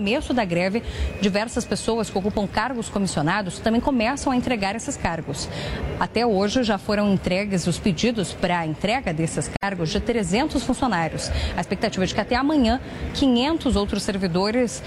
Começo da greve, diversas pessoas que ocupam cargos comissionados também começam a entregar esses cargos. Até hoje já foram entregues os pedidos para a entrega desses cargos de 300 funcionários. A expectativa é de que até amanhã 500 outros servidores,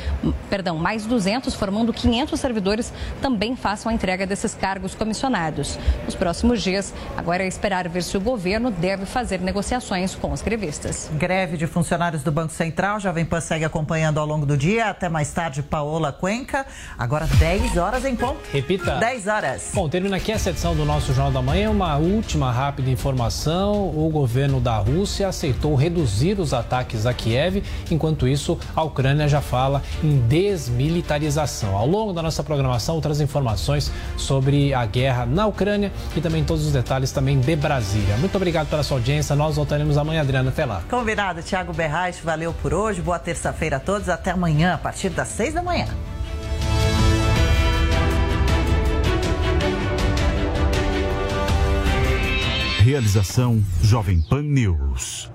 perdão, mais 200, formando 500 servidores, também façam a entrega desses cargos comissionados. Nos próximos dias, agora é esperar ver se o governo deve fazer negociações com os grevistas. Greve de funcionários do Banco Central, Jovem Pan segue acompanhando ao longo do dia. Até mais tarde, Paola Cuenca. Agora 10 horas em ponto. Repita. 10 horas. Bom, termina aqui essa edição do nosso Jornal da Manhã. Uma última rápida informação. O governo da Rússia aceitou reduzir os ataques a Kiev. Enquanto isso, a Ucrânia já fala em desmilitarização. Ao longo da nossa programação, outras informações sobre a guerra na Ucrânia e também todos os detalhes também de Brasília. Muito obrigado pela sua audiência. Nós voltaremos amanhã, Adriana. Até lá. Combinado, Thiago Berrais. Valeu por hoje. Boa terça-feira a todos. Até amanhã, a partir das 6 da manhã. Realização Jovem Pan News.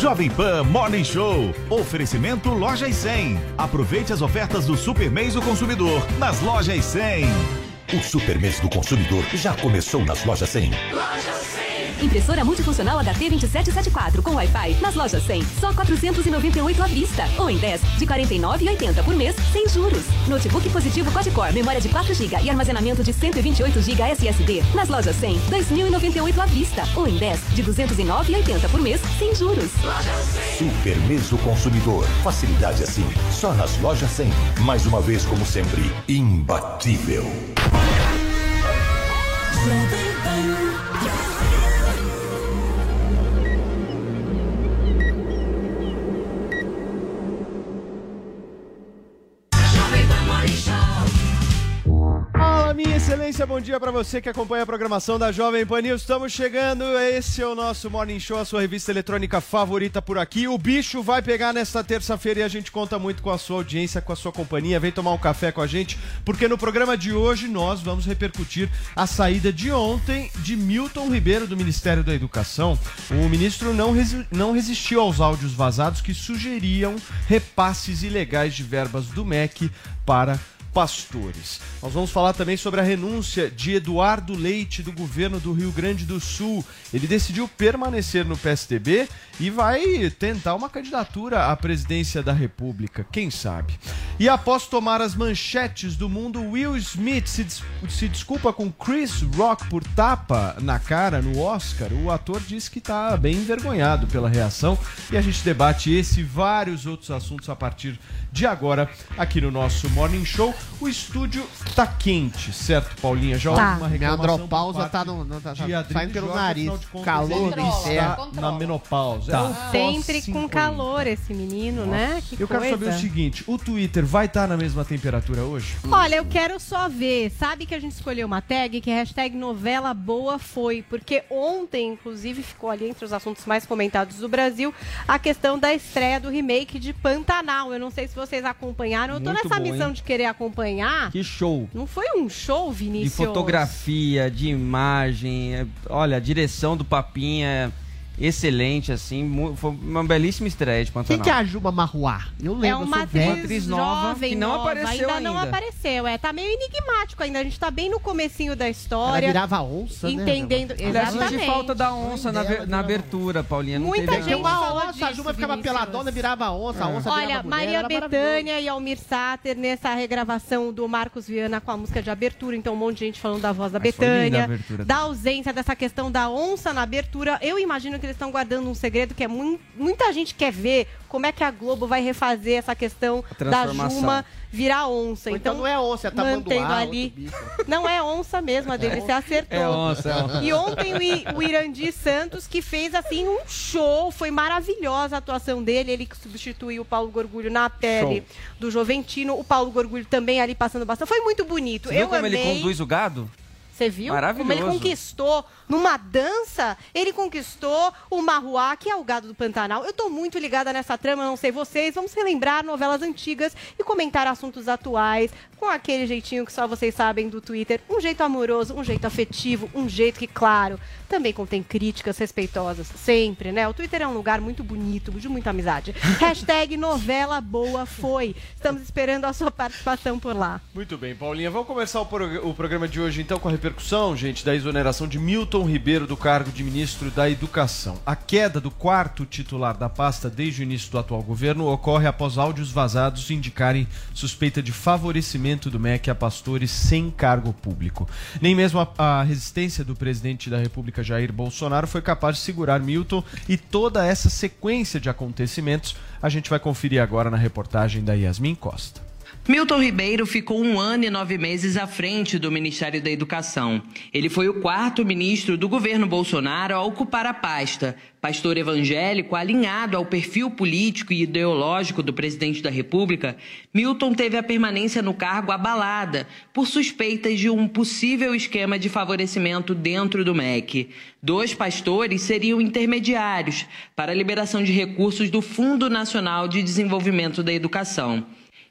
Jovem Pan Morning Show. Oferecimento Lojas 100. Aproveite as ofertas do Super Mês do Consumidor nas Lojas 100. O Super Mês do Consumidor já começou nas Lojas 100. Lojas 100. Impressora multifuncional HT2774 com Wi-Fi nas lojas 100, só 498 à vista. Ou em 10, de 49,80 por mês, sem juros. Notebook positivo Quad-Core, memória de 4 GB e armazenamento de 128 GB SSD. Nas lojas 100, 2.098 à vista. Ou em 10, de 209,80 por mês, sem juros. Super Mês do Consumidor. Facilidade assim, só nas lojas 100. Mais uma vez, como sempre, imbatível. Minha excelência, bom dia para você que acompanha a programação da Jovem Pan News. Estamos chegando, esse é o nosso Morning Show, a sua revista eletrônica favorita por aqui. O bicho vai pegar nesta terça-feira e a gente conta muito com a sua audiência, com a sua companhia. Vem tomar um café com a gente, porque no programa de hoje nós vamos repercutir a saída de ontem de Milton Ribeiro do Ministério da Educação. O ministro não, resi não resistiu aos áudios vazados que sugeriam repasses ilegais de verbas do MEC para pastores. Nós vamos falar também sobre a renúncia de Eduardo Leite do governo do Rio Grande do Sul. Ele decidiu permanecer no PSDB e vai tentar uma candidatura à presidência da República, quem sabe. E após tomar as manchetes do mundo, Will Smith se, des se desculpa com Chris Rock por tapa na cara no Oscar. O ator diz que está bem envergonhado pela reação e a gente debate esse e vários outros assuntos a partir de agora aqui no nosso Morning Show. O estúdio tá quente, certo, Paulinha? Já tá. uma Minha andropausa tá, no, no, tá, tá saindo pelo nariz. de contas, Calor está inferno. na menopausa. Tá. É um Sempre com calor esse menino, né? Que Eu coisa. quero saber o seguinte: o Twitter vai estar na mesma temperatura hoje? Olha, eu quero só ver. Sabe que a gente escolheu uma tag que é hashtag novela boa foi, porque ontem, inclusive, ficou ali entre os assuntos mais comentados do Brasil a questão da estreia do remake de Pantanal. Eu não sei se vocês acompanharam. Eu tô Muito nessa bom, missão hein? de querer acompanhar. Que show. Não foi um show, De Vinícius? fotografia, de imagem. é- Olha, a direção do Papinha é excelente, assim. Foi uma belíssima estreia de Quem Pantanal. que é a Juba Marruá? Eu lembro, É eu uma sou velho. atriz, nova jovem, que não nova, apareceu ainda. não ainda. apareceu, é. Tá meio enigmático ainda. A gente tá bem no comecinho da história. Ela virava onça, né? Entendendo. Aliás, eu Exatamente. senti falta da onça na, na abertura, Paulinha. Não Muita teve gente uma onça, a Juba ficava Vinícius. peladona, virava onça, a onça Olha, virava Maria. Bethânia e Almir Sater nessa regravação do Marcos Viana com a música de abertura. Então, um monte de gente falando da voz da Mas foi linda a Betânia, abertura da ausência dessa questão da onça na abertura. Eu imagino momento eles estão guardando um segredo que é mui- muita gente quer ver como é que a Globo vai refazer essa questão da. Juma virar onça. Ou então então não é onça, é tamanduá, mantendo outro ali. Não é onça mesmo, a dele, você acertou. É onça, é onça. E ontem o, I- o Irandi Santos que fez assim um show, foi maravilhosa a atuação dele, ele que substituiu o Paulo Gorgulho na pele Show. do Joventino, o Paulo Gorgulho também ali passando bastante. Foi muito bonito. Você viu Eu como amei. ele conduz o gado? Você viu? Maravilhoso. Como ele conquistou numa dança, ele conquistou o Marruá, que é o gado do Pantanal. Eu tô muito ligada nessa trama, não sei vocês. Vamos relembrar novelas antigas e comentar assuntos atuais com aquele jeitinho que só vocês sabem do Twitter. Um jeito amoroso, um jeito afetivo, um jeito que, claro, também contém críticas respeitosas. Sempre, né? O Twitter é um lugar muito bonito, de muita amizade. Hashtag novela boa foi. Estamos esperando a sua participação por lá. Muito bem, Paulinha. Vamos começar o, prog- o programa de hoje então com a repercussão, gente, da exoneração de Milton Ribeiro do cargo de ministro da Educação. A queda do quarto titular da pasta desde o início do atual governo ocorre após áudios vazados indicarem suspeita de favorecimento do MEC a pastores sem cargo público. Nem mesmo a, a resistência do presidente da República Jair Bolsonaro foi capaz de segurar Milton e toda essa sequência de acontecimentos a gente vai conferir agora na reportagem da Yasmin Costa. Milton Ribeiro ficou um ano e nove meses à frente do Ministério da Educação. Ele foi o quarto ministro do governo Bolsonaro a ocupar a pasta. Pastor evangélico alinhado ao perfil político e ideológico do presidente da República, Milton teve a permanência no cargo abalada por suspeitas de um possível esquema de favorecimento dentro do MEC. Dois pastores seriam intermediários para a liberação de recursos do Fundo Nacional de Desenvolvimento da Educação.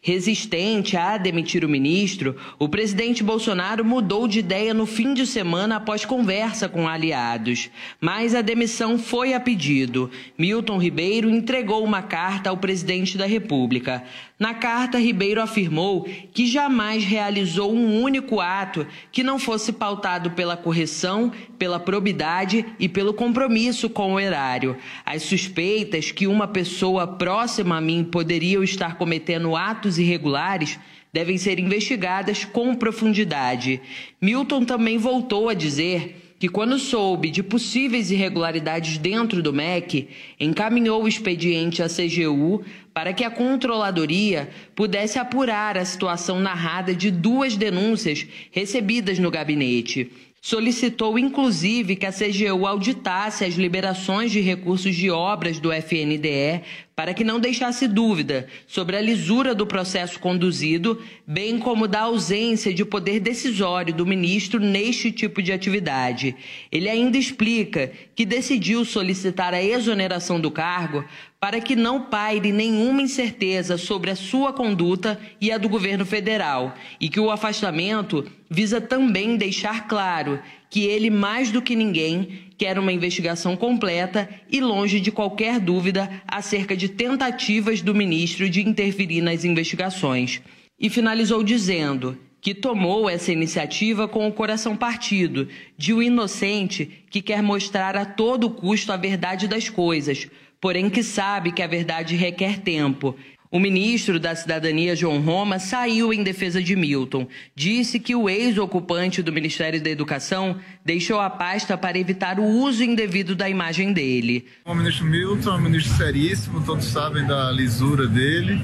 Resistente a demitir o ministro, o presidente Bolsonaro mudou de ideia no fim de semana após conversa com aliados. Mas a demissão foi a pedido. Milton Ribeiro entregou uma carta ao presidente da República. Na carta, Ribeiro afirmou que jamais realizou um único ato que não fosse pautado pela correção, pela probidade e pelo compromisso com o erário. As suspeitas que uma pessoa próxima a mim poderia estar cometendo atos irregulares devem ser investigadas com profundidade. Milton também voltou a dizer que, quando soube de possíveis irregularidades dentro do MEC, encaminhou o expediente à CGU para que a controladoria pudesse apurar a situação narrada de duas denúncias recebidas no gabinete. Solicitou, inclusive, que a CGU auditasse as liberações de recursos de obras do FNDE para que não deixasse dúvida sobre a lisura do processo conduzido, bem como da ausência de poder decisório do ministro neste tipo de atividade. Ele ainda explica que decidiu solicitar a exoneração do cargo para que não paire nenhuma incerteza sobre a sua conduta e a do governo federal, e que o afastamento visa também deixar claro que ele, mais do que ninguém, quer uma investigação completa e longe de qualquer dúvida acerca de tentativas do ministro de interferir nas investigações. E finalizou dizendo que tomou essa iniciativa com o coração partido, de um inocente que quer mostrar a todo custo a verdade das coisas, porém que sabe que a verdade requer tempo. O ministro da Cidadania, João Roma, saiu em defesa de Milton. Disse que o ex-ocupante do Ministério da Educação deixou a pasta para evitar o uso indevido da imagem dele. O ministro Milton é um ministro seríssimo, todos sabem da lisura dele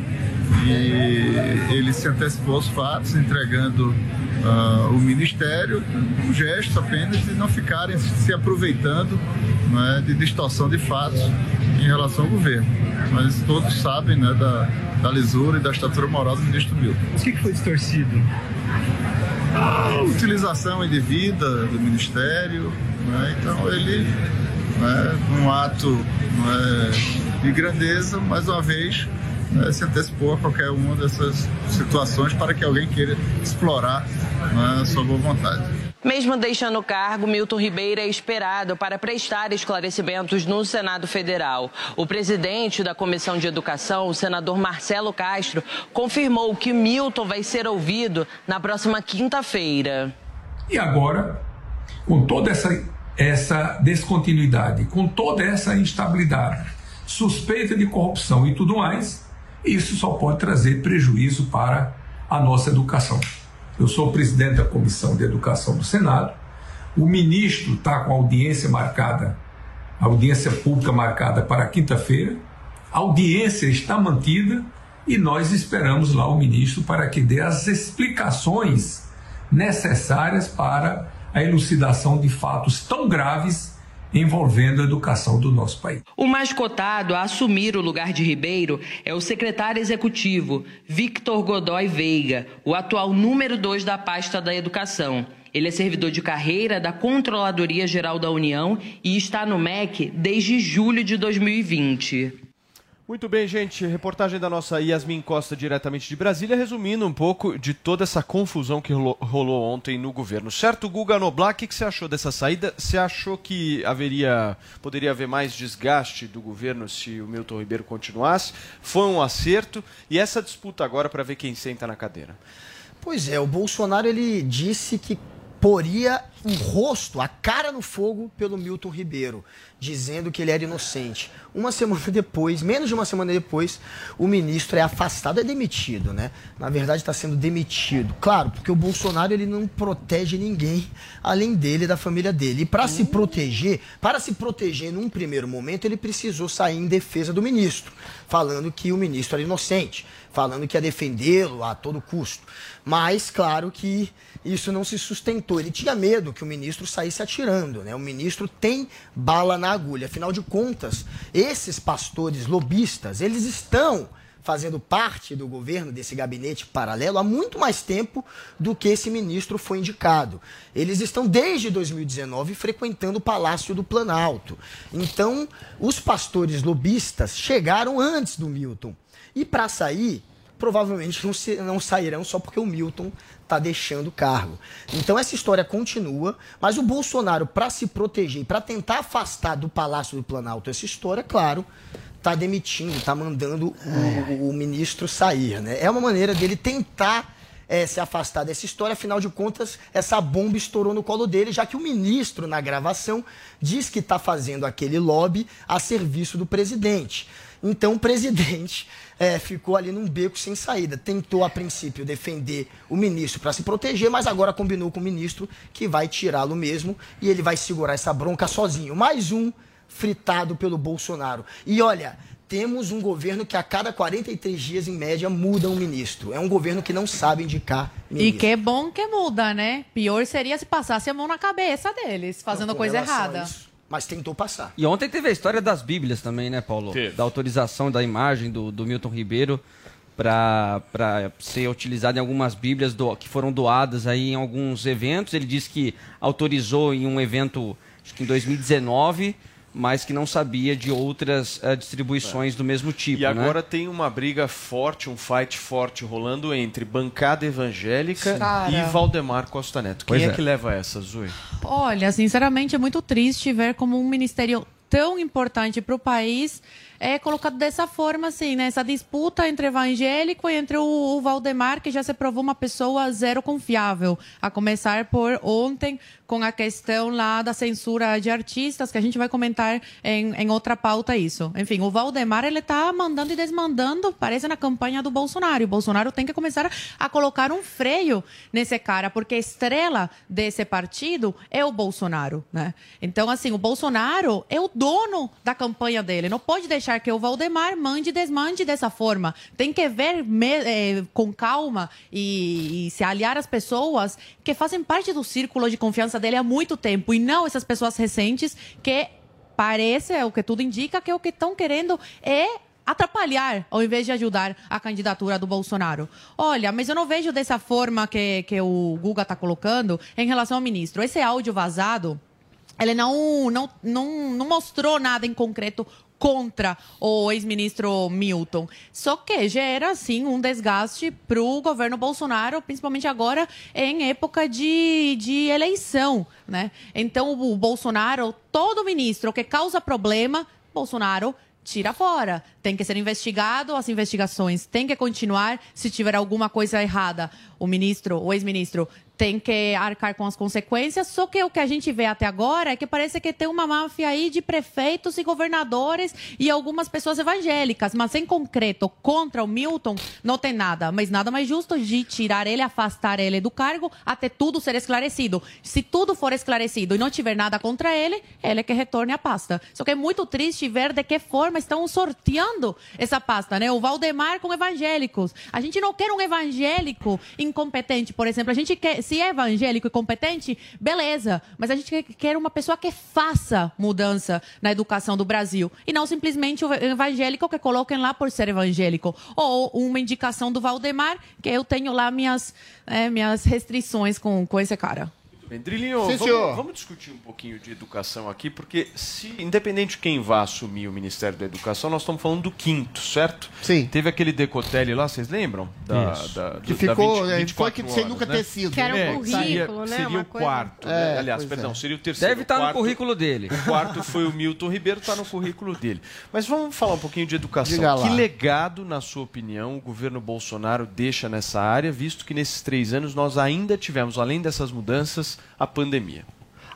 e ele se antecipou aos fatos, entregando ah, o ministério, um gesto apenas de não ficarem se aproveitando né, de distorção de fatos em relação ao governo. Mas todos sabem né, da, da lisura e da estatura moral do ministro Milton. O que, foi distorcido? A utilização indevida do ministério, né, então ele, né, num ato né, de grandeza, mais uma vez, né, se antecipou a qualquer uma dessas situações para que alguém queira explorar né, a sua boa vontade. Mesmo deixando o cargo, Milton Ribeiro é esperado para prestar esclarecimentos no Senado Federal. O presidente da Comissão de Educação, o senador Marcelo Castro, confirmou que Milton vai ser ouvido na próxima quinta-feira. E agora, com toda essa, essa descontinuidade, com toda essa instabilidade, suspeita de corrupção e tudo mais, isso só pode trazer prejuízo para a nossa educação. Eu sou presidente da Comissão de Educação do Senado. O ministro está com audiência marcada audiência pública marcada para quinta-feira. A audiência está mantida e nós esperamos lá o ministro para que dê as explicações necessárias para a elucidação de fatos tão graves envolvendo a educação do nosso país. O mais cotado a assumir o lugar de Ribeiro é o secretário executivo, Victor Godoy Veiga, o atual número 2 da pasta da educação. Ele é servidor de carreira da Controladoria Geral da União e está no MEC desde julho de 2020. Muito bem, gente. Reportagem da nossa Yasmin Costa, diretamente de Brasília, resumindo um pouco de toda essa confusão que rolou, ontem no governo. Certo, Guga Noblar, o que, que você achou dessa saída? Você achou que haveria, poderia haver mais desgaste do governo se o Milton Ribeiro continuasse? Foi um acerto? E essa disputa agora para ver quem senta na cadeira? Pois é, o Bolsonaro ele disse que poria o rosto, a cara no fogo pelo Milton Ribeiro, dizendo que ele era inocente. Uma semana depois, menos de uma semana depois, o ministro é afastado, é demitido, né? Na verdade, está sendo demitido. Claro, porque o Bolsonaro ele não protege ninguém além dele e da família dele. E para se proteger, para se proteger num primeiro momento, ele precisou sair em defesa do ministro, falando que o ministro era inocente, falando que ia defendê-lo a todo custo. Mas, claro que isso não se sustentou. Ele tinha medo que o ministro saísse atirando, né? O ministro tem bala na agulha. Afinal de contas, esses pastores lobistas, eles estão fazendo parte do governo desse gabinete paralelo há muito mais tempo do que esse ministro foi indicado. Eles estão desde 2019 frequentando o Palácio do Planalto. Então, os pastores lobistas chegaram antes do Milton. E para sair, provavelmente não, se, não sairão só porque o Milton está deixando o cargo. Então essa história continua, mas o Bolsonaro, para se proteger, para tentar afastar do Palácio do Planalto essa história, claro, está demitindo, está mandando o, o, ministro sair. Né? É uma maneira dele tentar é, se afastar dessa história, afinal de contas, essa bomba estourou no colo dele, já que o ministro, na gravação, diz que está fazendo aquele lobby a serviço do presidente. Então o presidente é, ficou ali num beco sem saída. Tentou, a princípio, defender o ministro para se proteger, mas agora combinou com o ministro que vai tirá-lo mesmo e ele vai segurar essa bronca sozinho. Mais um fritado pelo Bolsonaro. E olha, temos um governo que a cada 43 dias, em média, muda um ministro. É um governo que não sabe indicar ministro. E que bom que muda, né? Pior seria se passasse a mão na cabeça deles, fazendo coisa errada. Isso, mas tentou passar. E ontem teve a história das Bíblias também, né, Paulo? Teve. Da autorização da imagem do, do Milton Ribeiro para ser utilizada em algumas Bíblias do, que foram doadas aí em alguns eventos. Ele disse que autorizou em um evento, acho que em 2019 mas que não sabia de outras uh, distribuições é. do mesmo tipo. E né? agora tem uma briga forte, um fight forte rolando entre bancada evangélica e Valdemar Costa Neto. Quem é, é, que leva essa, Zui? Olha, sinceramente é muito triste ver como um ministério tão importante para o país é colocado dessa forma, assim, né? Essa disputa entre evangélico e entre o, Valdemar, que já se provou uma pessoa zero confiável. A começar por ontem, com a questão lá da censura de artistas, que a gente vai comentar em, em outra pauta isso. Enfim, o Valdemar, ele tá mandando e desmandando, parece na campanha do Bolsonaro. O Bolsonaro tem que começar a colocar um freio nesse cara, porque a estrela desse partido é o Bolsonaro, né? Então, assim, o Bolsonaro é o dono da campanha dele. Não pode deixar que o Valdemar mande e desmande dessa forma. Tem que ver me, é, com calma e, e se aliar às pessoas que fazem parte do círculo de confiança dele há muito tempo e não essas pessoas recentes que parece, é o que tudo indica, que o que estão querendo é atrapalhar ao invés de ajudar a candidatura do Bolsonaro. Olha, mas eu não vejo dessa forma que, que o Guga está colocando em relação ao ministro. Esse áudio vazado, ele não, não, não, não mostrou nada em concreto contra o ex-ministro Milton. Só que gera, sim, um desgaste para o governo Bolsonaro, principalmente agora em época de, de eleição. Né? Então, o Bolsonaro, todo ministro que causa problema, Bolsonaro tira fora. Tem que ser investigado, as investigações têm que continuar. Se tiver alguma coisa errada, o ministro, o ex-ministro, tem que arcar com as consequências. Só que o que a gente vê até agora é que parece que tem uma máfia aí de prefeitos e governadores e algumas pessoas evangélicas, mas em concreto, contra o Milton, não tem nada. Mas nada mais justo de tirar ele, afastar ele do cargo, até tudo ser esclarecido. Se tudo for esclarecido e não tiver nada contra ele, ele que retorne a pasta. Só que é muito triste ver de que forma estão sorteando essa pasta, né? O Valdemar com evangélicos. A gente não quer um evangélico incompetente, por exemplo. A gente quer se é evangélico e competente, beleza. Mas a gente quer uma pessoa que faça mudança na educação do Brasil. E não simplesmente o evangélico que coloquem lá por ser evangélico. Ou uma indicação do Valdemar, que eu tenho lá minhas, é, minhas restrições com, com esse cara. Bem, Drilinho, Sim, vamos, vamos discutir um pouquinho de educação aqui, porque se, independente de quem vá assumir o Ministério da Educação, nós estamos falando do quinto, certo? Sim. Teve aquele decotelli lá, vocês lembram? Da, Isso. da- Que do- ficou, da é, 20, foi 24 que sem horas, nunca né? ter sido. Que era um É, currículo, seria, né? Seria Uma o coisa- quarto. É, né? Aliás, pois perdão, é. seria o terceiro. Deve estar no quarto- currículo dele. O quarto foi o Milton Ribeiro, está no currículo dele. Mas vamos falar um pouquinho de educação. Diga lá. Que legado, na sua opinião, o governo Bolsonaro deixa nessa área, visto que nesses três anos nós ainda tivemos, além dessas mudanças, a pandemia?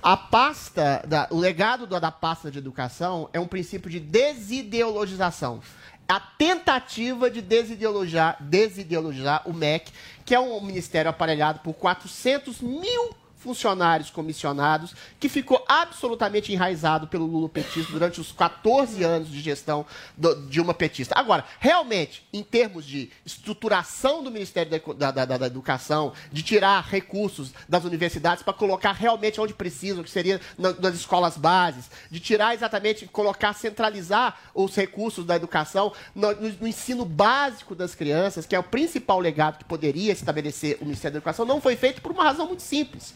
A pasta, da- o legado da, pasta de educação é um princípio de desideologização. A tentativa de desideologizar, desideologizar o MEC, que é um ministério aparelhado por 400 mil funcionários comissionados, que ficou absolutamente enraizado pelo lulopetismo durante os 14 anos de gestão do- de uma petista. Agora, realmente, em termos de estruturação do Ministério da- da- da- da Educação, de tirar recursos das universidades para colocar realmente onde precisam, que seria na- nas escolas bases, de tirar exatamente, colocar, centralizar os recursos da educação no, no- no ensino básico das crianças, que é o principal legado que poderia estabelecer o Ministério da Educação, não foi feito por uma razão muito simples.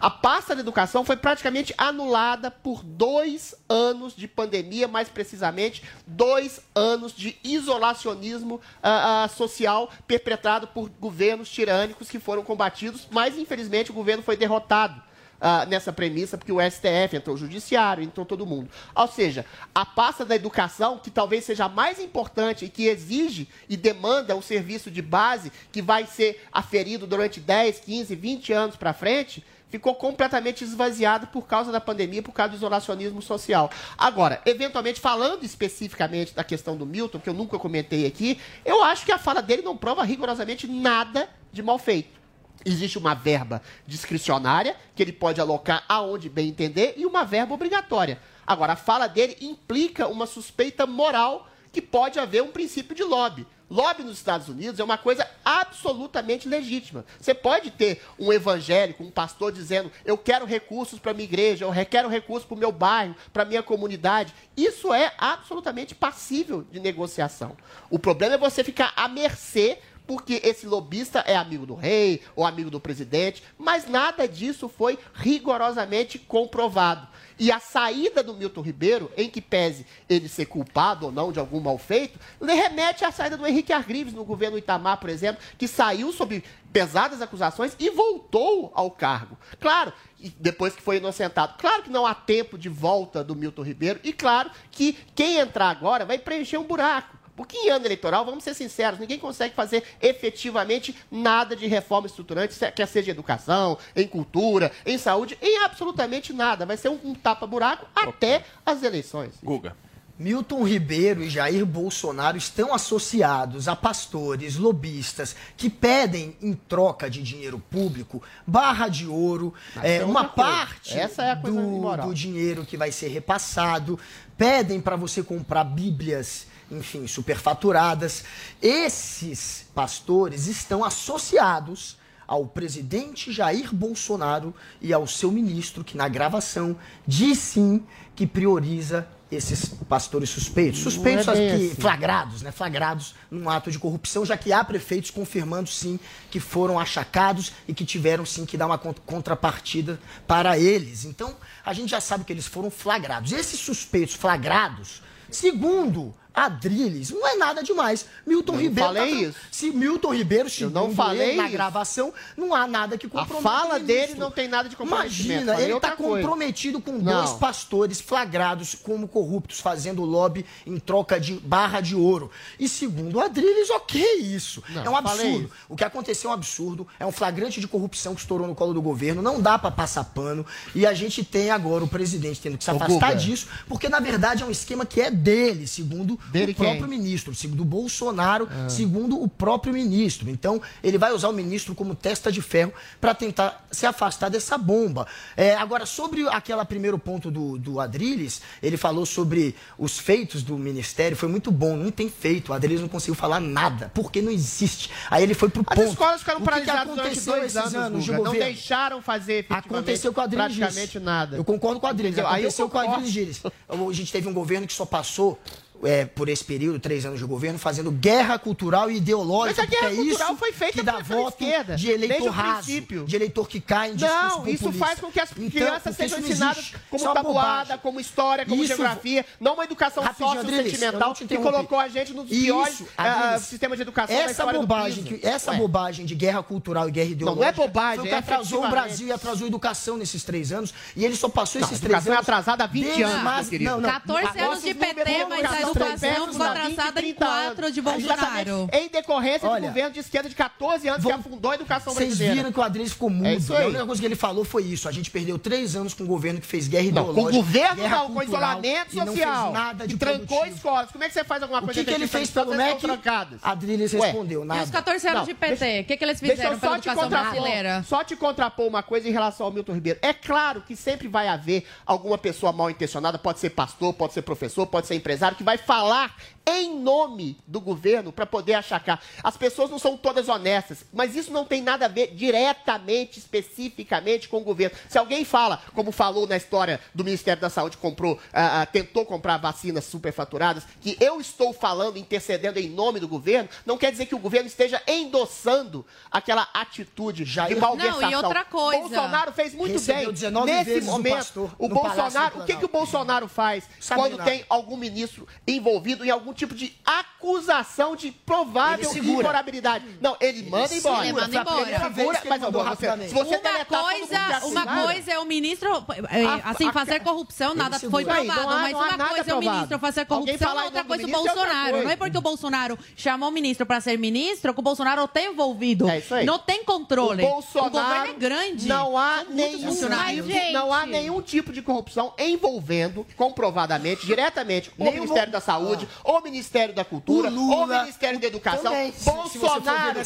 A pasta da educação foi praticamente anulada por dois anos de pandemia, mais precisamente, dois anos de isolacionismo ah, ah, social perpetrado por governos tirânicos que foram combatidos, mas infelizmente o governo foi derrotado. ah, nessa premissa, porque o STF entrou o judiciário, entrou todo mundo. Ou seja, a pasta da educação, que talvez seja a mais importante e que exige e demanda um serviço de base que vai ser aferido durante 10, 15, 20 anos para frente, ficou completamente esvaziado por causa da pandemia, por causa do isolacionismo social. Agora, eventualmente, falando especificamente da questão do Milton, que eu nunca comentei aqui, eu acho que a fala dele não prova rigorosamente nada de mal feito. Existe uma verba discricionária, que ele pode alocar aonde bem entender, e uma verba obrigatória. Agora, a fala dele implica uma suspeita moral que pode haver um princípio de lobby. Lobby nos Estados Unidos é uma coisa absolutamente legítima. Você pode ter um evangélico, um pastor dizendo: eu quero recursos para minha igreja, eu quero recursos para o meu bairro, para minha comunidade. Isso é absolutamente passível de negociação. O problema é você ficar à mercê porque esse lobista é amigo do rei ou amigo do presidente, mas nada disso foi rigorosamente comprovado. E a saída do Milton Ribeiro, em que pese ele ser culpado ou não de algum mal feito, remete à saída do Henrique Argrives no governo Itamar, por exemplo, que saiu sob pesadas acusações e voltou ao cargo. Claro, depois que foi inocentado. Claro que não há tempo de volta do Milton Ribeiro e claro que quem entrar agora vai preencher um buraco. Porque em ano eleitoral, vamos ser sinceros, ninguém consegue fazer efetivamente nada de reforma estruturante, se- quer seja em educação, em cultura, em saúde, em absolutamente nada. Vai ser um, um tapa-buraco até as eleições. Guga. Milton Ribeiro e Jair Bolsonaro estão associados a pastores, lobistas, que pedem em troca de dinheiro público barra de ouro, é, é uma parte Essa é a coisa do, do dinheiro que vai ser repassado, pedem para você comprar bíblias, enfim, superfaturadas. Esses pastores estão associados ao presidente Jair Bolsonaro e ao seu ministro, que na gravação diz sim que prioriza esses pastores suspeitos. Não Suspeitos é assim. flagrados, né? Flagrados num ato de corrupção, já que há prefeitos confirmando sim que foram achacados e que tiveram sim que dar uma con- contrapartida para eles. Então, a gente já sabe que eles foram flagrados. Esses suspeitos flagrados, segundo Adriles não é nada demais. Milton Eu não Ribeiro. falei tá- isso. Se Milton Ribeiro, Eu não falei na isso. gravação, não há nada que A comprometa. fala o dele não tem nada de comprometimento. Imagina, Falei ele está comprometido com Não. dois pastores flagrados como corruptos, fazendo lobby em troca de barra de ouro. E segundo o Adriles, ok isso. Não, é um absurdo. isso. O que aconteceu é um absurdo, é um flagrante de corrupção que estourou no colo do governo, não dá para passar pano. E a gente tem agora o presidente tendo que se afastar disso, porque na verdade é um esquema que é dele, segundo Dele o próprio quem? ministro, segundo o Bolsonaro, Ah. segundo o próprio ministro. Então, ele vai usar o ministro como testa de ferro para tentar se afastar dessa bomba. É, agora, sobre aquele primeiro ponto do, do Adriles, ele falou sobre os feitos do ministério, foi muito bom, não tem feito. O Adriles não conseguiu falar nada, porque não existe. Aí ele foi pro As ponto. escolas ficaram paralisadas durante aconteceu dois esses anos, de Guga. Não governo? deixaram fazer Aconteceu com o Adriles praticamente nada. Eu concordo com o Adriles. Entendeu? Aí eu Aconteceu com o. Adriles Dias. A gente teve um governo que só passou é, por esse período, três anos de governo, fazendo guerra cultural e ideológica. Mas a guerra é cultural isso foi feita que dá pela- voto esquerda, de eleitor raso, princípio. de eleitor que cai em discurso Não, isso populista. faz com que as Então, crianças sejam não ensinadas como é uma tabuada, bobagem. como história, como Isso- geografia, não uma educação sócio-sentimental não que colocou a gente nos Isso, piores ah, Adriles, sistemas de educação da essa história bobagem, que, essa Ué. bobagem de guerra cultural e guerra Não, ideológica não é bobagem, foi o que é atrasou o. Brasil e atrasou a educação nesses três anos e ele só passou Não, esses a três educação é anos atrasada há 20 desde anos, querido. não, não, 14 agora anos de PT, não mas perversos, ficou atrasada em 30 quatro de anos. Bolsonaro. Em decorrência Olha, do governo de esquerda de 14 anos que afundou a educação Vocês brasileira. viram que o Adriles ficou mudo. É isso aí. A única coisa que ele falou foi isso. A gente perdeu três anos com um governo que fez guerra Não, com o governo guerra não, com isolamento e não social. fez nada de e trancou escolas. Como é que você faz alguma O coisa que, que ele fez pelo MEC? trancadas? Adriles respondeu, nada. E os 14 anos Não, de PT, o que, que eles fizeram pela só te, educação contrapor, brasileira? só te contrapor uma coisa em relação ao Milton Ribeiro. É claro que sempre vai haver alguma pessoa mal intencionada, pode ser pastor, pode ser professor, pode ser empresário, que vai falar em nome do governo para poder achacar. As pessoas não são todas honestas, mas isso não tem nada a ver diretamente, especificamente com o governo. Se alguém fala, como falou na história do Ministério da Saúde, comprou, ah, ah, tentou comprar vacinas superfaturadas, que eu estou falando, intercedendo em nome do governo, não quer dizer que o governo esteja endossando aquela atitude de malversação. Não, e outra coisa. Bolsonaro fez muito Recebeu bem 19 nesse momento. pastor o Bolsonaro, o que, que o Bolsonaro faz Sabe quando nada. tem algum ministro envolvido em algum tipo de acusação de provável Ele segura. incorabilidade? Não, ele manda embora. Ele manda embora. vez que mas ele mandou você, se você uma coisa, uma coisa é o ministro, é, A- assim, a- fazer corrupção, nada segura. foi provado, não há- mas uma coisa é o ministro fazer corrupção, outra coisa é o é Bolsonaro. Não é porque o Bolsonaro chamou o ministro para ser ministro que o Bolsonaro está envolvido. É isso aí. Não tem controle. O Bolsonaro governo é grande. Não há, nenhum tipo, não há nenhum tipo de corrupção envolvendo, comprovadamente, diretamente, o o Ministério da Saúde, o Ministério da Cultura, O o, Lula Ministério da Educação. também. Bolsonaro,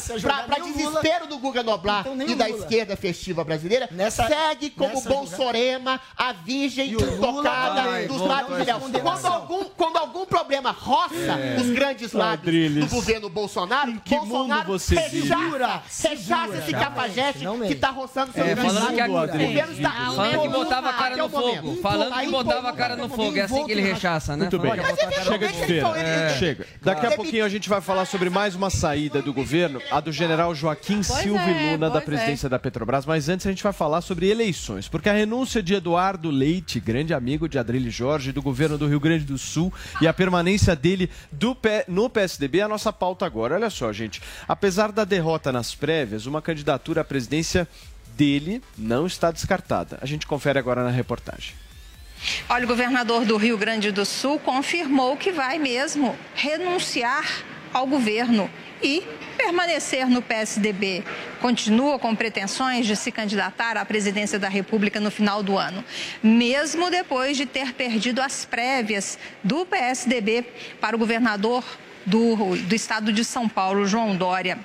para o Lula- desespero do Guga Noblar Então, e o da esquerda festiva brasileira, Nessa- segue como Bolsorema, a virgem E o vai, dos lábios de Léo. Quando algum, quando algum problema roça os grandes lábios do governo Bolsonaro, que Bolsonaro mundo você vive? rechaça, rechaça esse cafajeste Não que está roçando seus É, grandes falando que, lábios. a- O governo está falando que botava a cara no o momento. fogo. Falando que botava a cara no fogo. É assim que ele rechaça, né? Muito bem. Chega de fogo. feira. É. Chega. Daqui a pouquinho a gente vai falar sobre mais uma saída do governo, a do general Joaquim Pois Silva é, Luna, da pois presidência da Petrobras. Mas antes a gente vai falar sobre eleições, porque a renúncia de Eduardo Leite, grande amigo de Adrilho Jorge, do governo do Rio Grande do Sul, e a permanência dele do P- no PSDB é a nossa pauta agora. Olha só, gente. Apesar da derrota nas prévias, uma candidatura à presidência dele não está descartada. A gente confere agora na reportagem. Olha, o governador do Rio Grande do Sul confirmou que vai mesmo renunciar ao governo e permanecer no PSDB. Continua com pretensões de se candidatar à presidência da República no final do ano, mesmo depois de ter perdido as prévias do PSDB para o governador do, do estado de São Paulo, João Dória.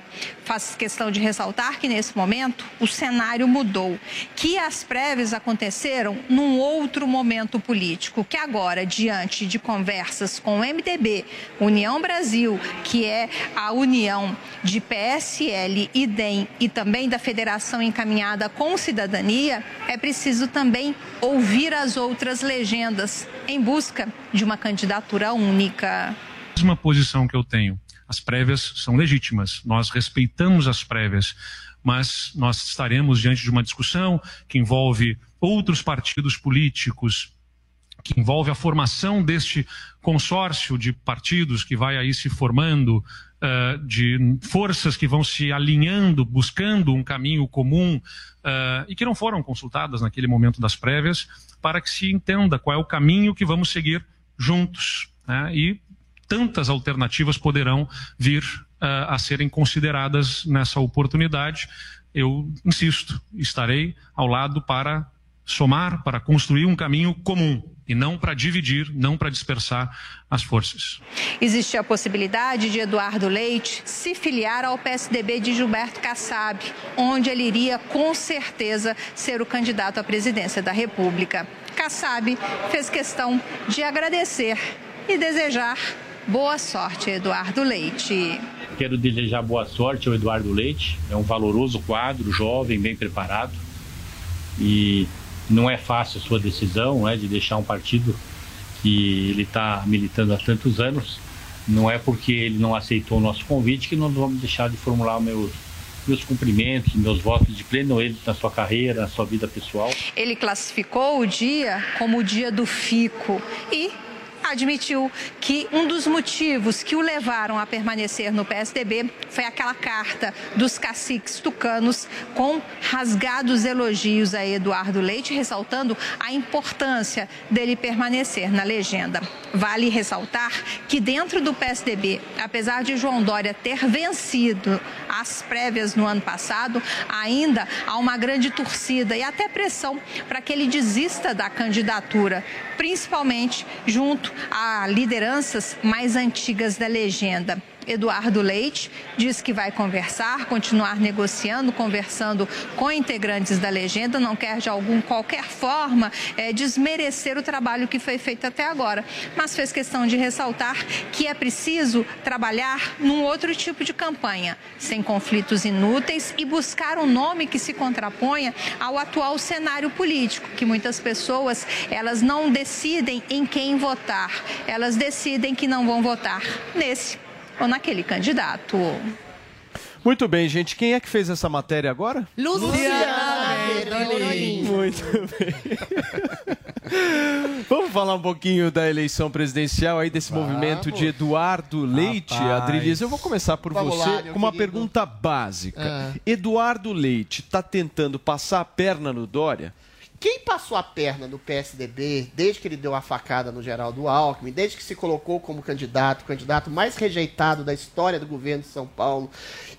Faz questão de ressaltar que, nesse momento, o cenário mudou, que as prévias aconteceram num outro momento político, que agora, diante de conversas com o MDB, União Brasil, que é a união de PSL e DEM e também da Federação Encaminhada com Cidadania, é preciso também ouvir as outras legendas em busca de uma candidatura única mesma posição que eu tenho. As prévias são legítimas, nós respeitamos as prévias, mas nós estaremos diante de uma discussão que envolve outros partidos políticos que envolve a formação deste consórcio de partidos que vai aí se formando, uh, de forças que vão se alinhando, buscando um caminho comum uh, e que não foram consultadas naquele momento das prévias, para que se entenda qual é o caminho que vamos seguir juntos. Né? E tantas alternativas poderão vir uh, a serem consideradas nessa oportunidade. Eu insisto, estarei ao lado para somar, para construir um caminho comum e não para dividir, não para dispersar as forças. Existe a possibilidade de Eduardo Leite se filiar ao PSDB de Gilberto Kassab, onde ele iria com certeza ser o candidato à presidência da República. Kassab fez questão de agradecer e desejar boa sorte Eduardo Leite. Quero desejar boa sorte ao Eduardo Leite, é um valoroso quadro, jovem, bem preparado e não é fácil a sua decisão né, de deixar um partido que ele está militando há tantos anos. Não é porque ele não aceitou o nosso convite que nós vamos deixar de formular meus, meus cumprimentos, meus votos de pleno êxito na sua carreira, na sua vida pessoal. Ele classificou o dia como o dia do fico e admitiu que um dos motivos que o levaram a permanecer no PSDB foi aquela carta dos caciques tucanos com rasgados elogios a Eduardo Leite, ressaltando a importância dele permanecer na legenda. Vale ressaltar que dentro do PSDB, apesar de João Dória ter vencido as prévias no ano passado, ainda há uma grande torcida e até pressão para que ele desista da candidatura, principalmente junto a lideranças mais antigas da legenda. Eduardo Leite diz que vai conversar, continuar negociando, conversando com integrantes da legenda, não quer de algum qualquer forma é, desmerecer o trabalho que foi feito até agora, mas fez questão de ressaltar que é preciso trabalhar num outro tipo de campanha, sem conflitos inúteis e buscar um nome que se contraponha ao atual cenário político, que muitas pessoas elas não decidem em quem votar, elas decidem que não vão votar nesse ou naquele candidato. Muito bem, gente. Quem é que fez essa matéria agora? Luciana Muito bem. Vamos falar um pouquinho da eleição presidencial aí, desse Vamos. movimento de Eduardo Leite, Rapaz. Adrilis. Eu vou começar por Vamos você lá, com uma querido. pergunta básica. Ah. Eduardo Leite está tentando passar a perna no Dória? Quem passou a perna no PSDB desde que ele deu a facada no Geraldo Alckmin, desde que se colocou como candidato, o candidato mais rejeitado da história do governo de São Paulo,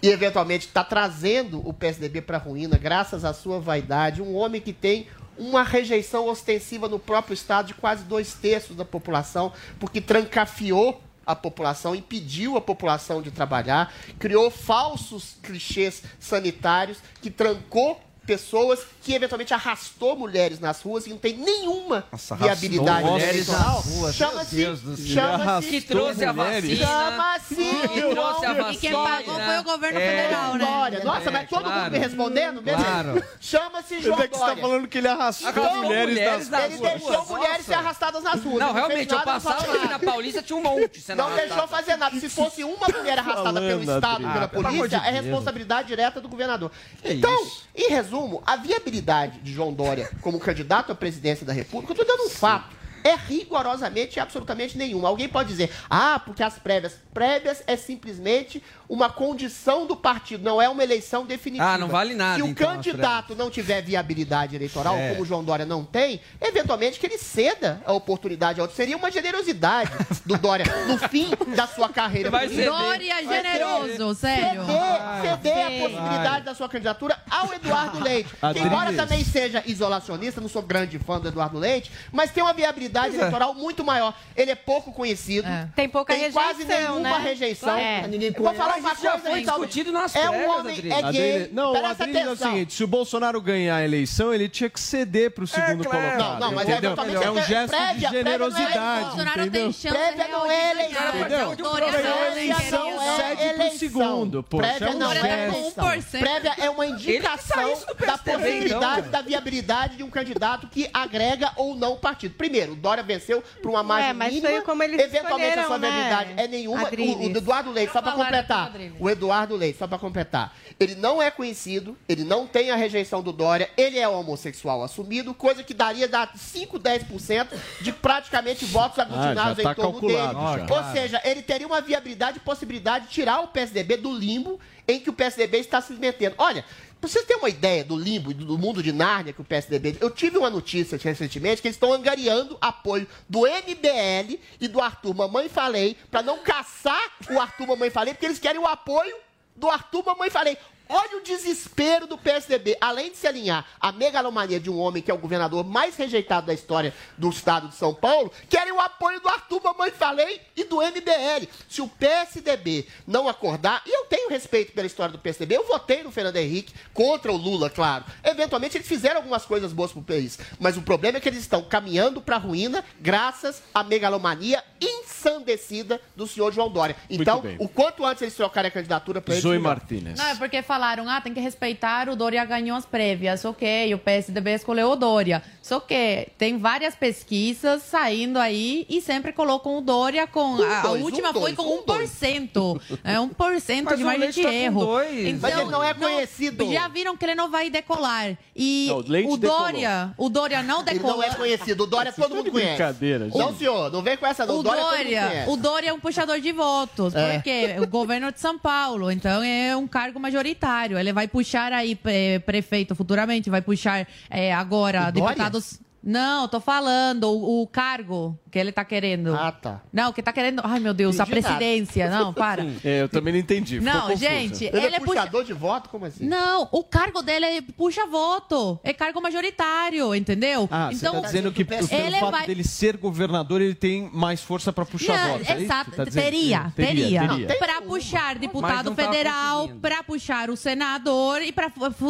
e eventualmente está trazendo o PSDB para a ruína, graças à sua vaidade, um homem que tem uma rejeição ostensiva no próprio estado de quase dois terços da população, porque trancafiou a população, impediu a população de trabalhar, criou falsos clichês sanitários que trancou pessoas que eventualmente arrastou mulheres nas ruas e não tem nenhuma Nossa, viabilidade mulheres nas ruas, Chama-se, chama-se, Que trouxe a vacina. chama-se Que trouxe a João E quem vacina. pagou foi o governo É. federal, né? Dória. Nossa, mas todo mundo claro. me respondendo? Beleza. Claro. Chama-se João Onde é que você está Dória. falando que ele arrastou mulheres, mulheres nas Ele ruas. deixou Nossa. mulheres ser arrastadas nas ruas. Não, Ele realmente, eu passava aqui na Paulista, tinha um monte Não deixou fazer nada. Se fosse uma mulher arrastada pelo Estado, pela Ah, pelo amor polícia, é responsabilidade direta do governador. Então, em resumo, a viabilidade de João Dória como candidato à presidência da República, eu estou dando um fato. É rigorosamente e absolutamente nenhuma. Alguém pode dizer, ah, porque as prévias. Prévias é simplesmente uma condição do partido, não é uma eleição definitiva. Ah, não vale nada, Se o então, candidato não tiver viabilidade eleitoral, É. como o João Dória não tem, eventualmente que ele ceda a oportunidade outro. Seria uma generosidade do Dória no fim da sua carreira. Vai ceder. Dória Vai generoso, sério. Ceder, ceder a possibilidade da sua candidatura ao Eduardo Leite. Que, embora também seja isolacionista, não sou grande fã do Eduardo Leite, mas tem uma viabilidade é. eleitoral muito maior. Ele é pouco conhecido, Tem pouca tem rejeição, quase nenhuma né? rejeição. É. Ninguém Eu vou falar uma isso já coisa, foi então, discutido nas é um homem, Adriles. é gay, Adriles- não, o presta é o seguinte: se o Bolsonaro ganhar a eleição, ele tinha que ceder para o segundo claro. colocado. Não, não, mas é entendeu? eventualmente é um é gesto prévia, de prévia não é generosidade, Bolsonaro entendeu? tem chance Prévia não é eleição. Ganhou a não é eleição, é cede pro eleição. segundo, Isso é um não é Prévia, prévia é uma indicação da possibilidade, então. da viabilidade de um candidato que agrega ou não o partido. Primeiro, o Dória venceu por uma margem É, mas mínima. foi como eles Eventualmente a sua escolheram, né, viabilidade é nenhuma. O, o Eduardo Leite, só para completar. O Eduardo Leite, só para completar. Ele não é conhecido, ele não tem a rejeição do Dória, ele é homossexual assumido, coisa que daria dar 5, 10% de praticamente votos aglutinados já tá em torno calculado, dele. já. Ou seja, ele teria uma viabilidade e possibilidade de tirar o PSDB do limbo em que o PSDB está se metendo. Olha, pra vocês terem uma ideia do limbo e do mundo de Nárnia que o PSDB. Eu tive uma notícia recentemente que eles estão angariando apoio do MBL e do Arthur Mamãe Falei para não caçar o Arthur Mamãe Falei, porque eles querem o apoio do Arthur Mamãe Falei. Olha o desespero do PSDB. Além de se alinhar à megalomania de um homem que é o governador mais rejeitado da história do estado de São Paulo, querem o apoio do Arthur Mamãe Falei e do MBL. Se o PSDB não acordar, e eu tenho respeito pela história do PSDB, eu votei no Fernando Henrique contra o Lula, claro. Eventualmente eles fizeram algumas coisas boas pro país, mas o problema é que eles estão caminhando para a ruína graças à megalomania ensandecida do senhor João Dória. Então, o quanto antes eles trocarem a candidatura para ele, Zoe melhor. Martínez. Não, é porque falaram, ah, tem que respeitar, o Dória ganhou as prévias, ok, o PSDB escolheu o Dória. Só que tem várias pesquisas saindo aí e sempre colocam o Dória com... Um, a, a dois, última um, foi dois, com um, dois. 1%. É 1% Mas de margem de tá erro. dois. Mas ele não é conhecido. Já viram que ele não vai decolar. E Não, o decolou. Dória, o Dória não Ele decolou. não é conhecido. O Dória todo mundo conhece. brincadeira, gente. Não, senhor. Não vem com essa, não. O Dória, Dória, o Dória é um puxador de votos, É. porque o governo de São Paulo, então é um cargo majoritário. Ele vai puxar aí eh, prefeito futuramente, vai puxar eh, agora deputados. Não, tô falando o, o cargo que ele tá querendo. Ah, tá. Não, que tá querendo. Ai, meu Deus, a Entendi nada. presidência. Não, para. É, eu também não entendi. ficou Não, confuso. gente, Ele, ele é é puxa- puxador de voto? Como assim? Não, o cargo dele é puxa voto. É cargo majoritário, entendeu? Ah, você tá dizendo que pelo ele fato vai... dele ser governador, ele tem mais força para puxar Não, votos. é exato, você tá teria, teria, teria. Para puxar deputado não tá federal, para puxar o senador e para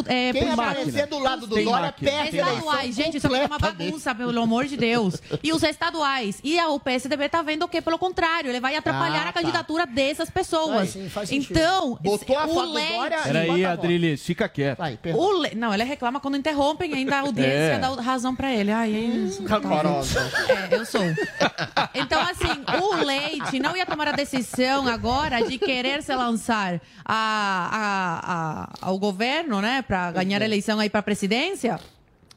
é, Quem puxar aparecer do lado do Dória máquina. perde a estaduais. Gente, isso aqui é uma completamente. Bagunça, pelo amor de Deus. E os estaduais. E a- o PSDB tá vendo o quê? Pelo contrário, ele vai atrapalhar Ah, a tá. candidatura dessas pessoas. Vai, sim, então, Botou a o Leite... Peraí, Adriles, fica quieto. O Le... Não, ele reclama quando interrompem, ainda a audiência É. dá razão pra ele. Ai, é... Rancorosa. É, eu sou. Então, assim, o Leite não ia tomar a decisão agora de querer se lançar a, a- a- ao governo, né, para ganhar a eleição aí para presidência.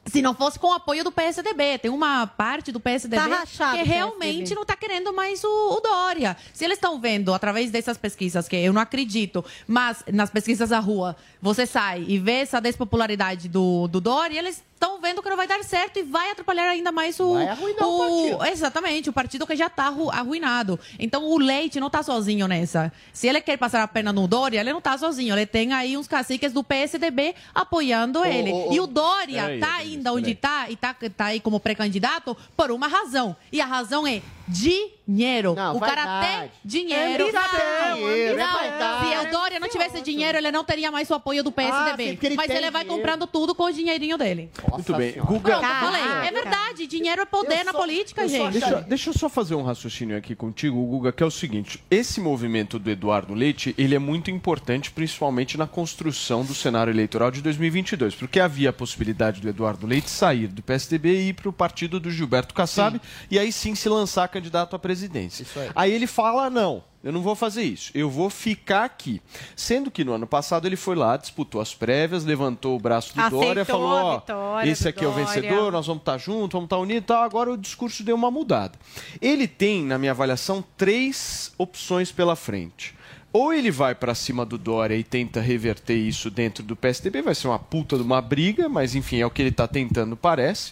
Se não fosse com o apoio do PSDB. Tem uma parte do PSDB Tá rachado que realmente PSDB. não está querendo mais o, o Dória. Se eles estão vendo, através dessas pesquisas, que eu não acredito, mas nas pesquisas da rua, você sai e vê essa despopularidade do, do Dória, eles estão vendo que não vai dar certo e vai atrapalhar ainda mais o. Vai arruinar o partido. Exatamente, o partido que já está arruinado. Então o Leite não está sozinho nessa. Se ele quer passar a perna no Dória, ele não está sozinho. Ele tem aí uns caciques do PSDB apoiando ele. E o Dória está ainda onde está e está tá aí como pré-candidato por uma razão. E a razão é dinheiro. Não, o cara tem dinheiro. Ambição, não, dinheiro, não. vaidade. Se o Dória não tivesse dinheiro, ele não teria mais o apoio do Ah, PSDB. sim, ele Mas tem ele vai dinheiro. comprando tudo com o dinheirinho dele. Muito bem. Guga, Pronto, falei. É verdade, dinheiro é poder Eu na só- política, eu só gente. Deixa, deixa eu só fazer um raciocínio aqui contigo, Guga, que é o seguinte: esse movimento do Eduardo Leite, ele é muito importante, principalmente na construção do cenário eleitoral de 2022, porque havia a possibilidade do Eduardo Leite sair do PSDB e ir para o partido do Gilberto Kassab e aí sim se lançar candidato à presidência. Isso aí. Aí ele fala: não. Eu não vou fazer isso, eu vou ficar aqui. Sendo que no ano passado ele foi lá, disputou as prévias, levantou o braço do Aceitou Dória, falou: ó, vitória esse aqui é o Dória." vencedor, nós vamos estar juntos, vamos estar unidos e tal. Agora o discurso deu uma mudada. Ele tem, na minha avaliação, três opções pela frente. Ou ele vai para cima do Dória e tenta reverter isso dentro do PSDB, vai ser uma puta de uma briga, mas enfim, é o que ele está tentando, parece.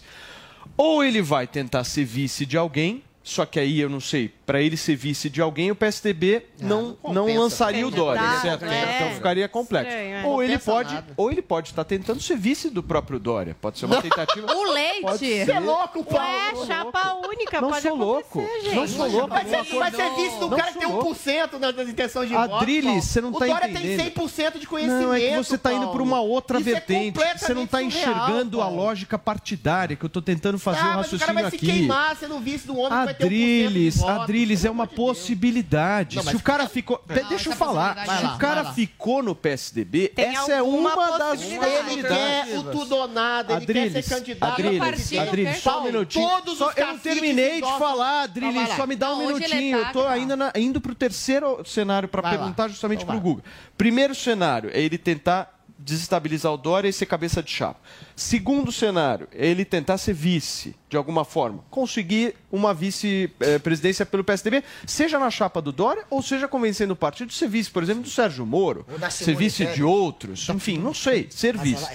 Ou ele vai tentar ser vice de alguém, só que aí eu não sei, para ele ser vice de alguém, o PSDB não, não não compensa lançaria o Dória, candidato, certo? é. Então ficaria complexo. Estranho, é. Ou ele pode, nada. ou ele pode estar tentando ser vice do próprio Dória. Pode ser uma tentativa. O Leite. Você é louco, Paulo. Ué, chapa única, Não pode sou louco. gente. Não sou louco. Vai ser, vai ser vice do Não cara que tem sou louco. 1% nas, intenções de voto. Adriles, você não o tá Dória entendendo. tem 100% de conhecimento. Não, é que você está indo por uma outra Isso é vertente. você não surreal, enxergando a lógica partidária que eu estou tentando fazer ah, um mas o cara raciocínio vai se aqui. queimar sendo vice do homem que vai ter 1% de voto. Adriles, Adriles, é uma possibilidade. Não, Se o cara ficou. Não, Deixa eu falar. Se o cara ficou no PSDB, Tem essa é uma das possibilidade. Ele quer o tudo ou nada, ele quer ser candidato. Adriles, Adriles, só um minutinho. Todos Só- os eu não terminei de falar, Então Adriles, lá. só me dá um é minutinho. Eu tô ainda na- indo pro terceiro cenário para perguntar justamente Então pro. Guga. Primeiro cenário é ele tentar desestabilizar o Dória e ser cabeça de chapa. Segundo cenário, ele tentar ser vice, de alguma forma. Conseguir uma vice-presidência pelo PSDB, seja na chapa do Dória, ou seja convencendo o partido de ser vice, por exemplo, do Sérgio Moro. Ser vice de outros. Enfim, não sei. Ser vice.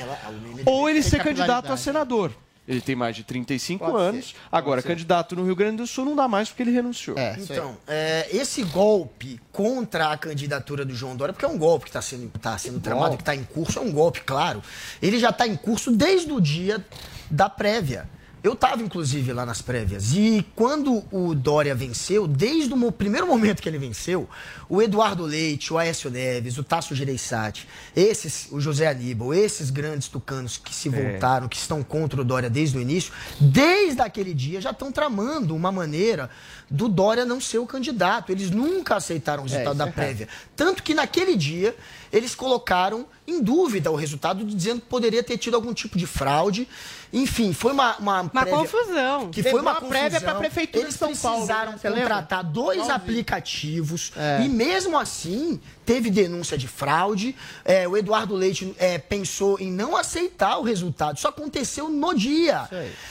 Ou ele ser candidato a senador. Ele tem mais de 35 Pode anos. ser, Agora, pode ser. candidato no Rio Grande do Sul não dá mais porque ele renunciou. então, é, esse golpe contra a candidatura do João Dória, porque é um golpe que está sendo, tá sendo tramado, que está em curso, é um golpe, claro. Ele já está em curso desde o dia da prévia. Eu estava, inclusive, lá nas prévias. E quando o Dória venceu, desde o primeiro momento que ele venceu, o Eduardo Leite, o Aécio Neves, o Tasso Gereissati, esses, o José Aníbal, esses grandes tucanos que se É. voltaram, que estão contra o Dória desde o início, desde aquele dia já estão tramando uma maneira do Dória não ser o candidato. Eles nunca aceitaram o resultado isso da é prévia. Tanto que naquele dia eles colocaram em dúvida o resultado, dizendo que poderia ter tido algum tipo de fraude. Enfim, foi uma uma, Uma confusão. Que foi uma, uma confusão. prévia pra prefeitura Eles de São Paulo, precisaram né? Você lembra? contratar dois aplicativos É. e mesmo assim teve denúncia de fraude. É, o Eduardo Leite é, pensou em não aceitar o resultado. Isso aconteceu no dia.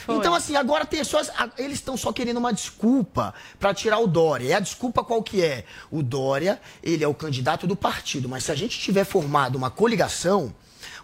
Então, assim, agora tem só. a- Eles estão só querendo uma desculpa para tirar o Dória. E a desculpa qual que é? O Dória, ele é o candidato do partido. Mas se a gente tiver formado uma coligação.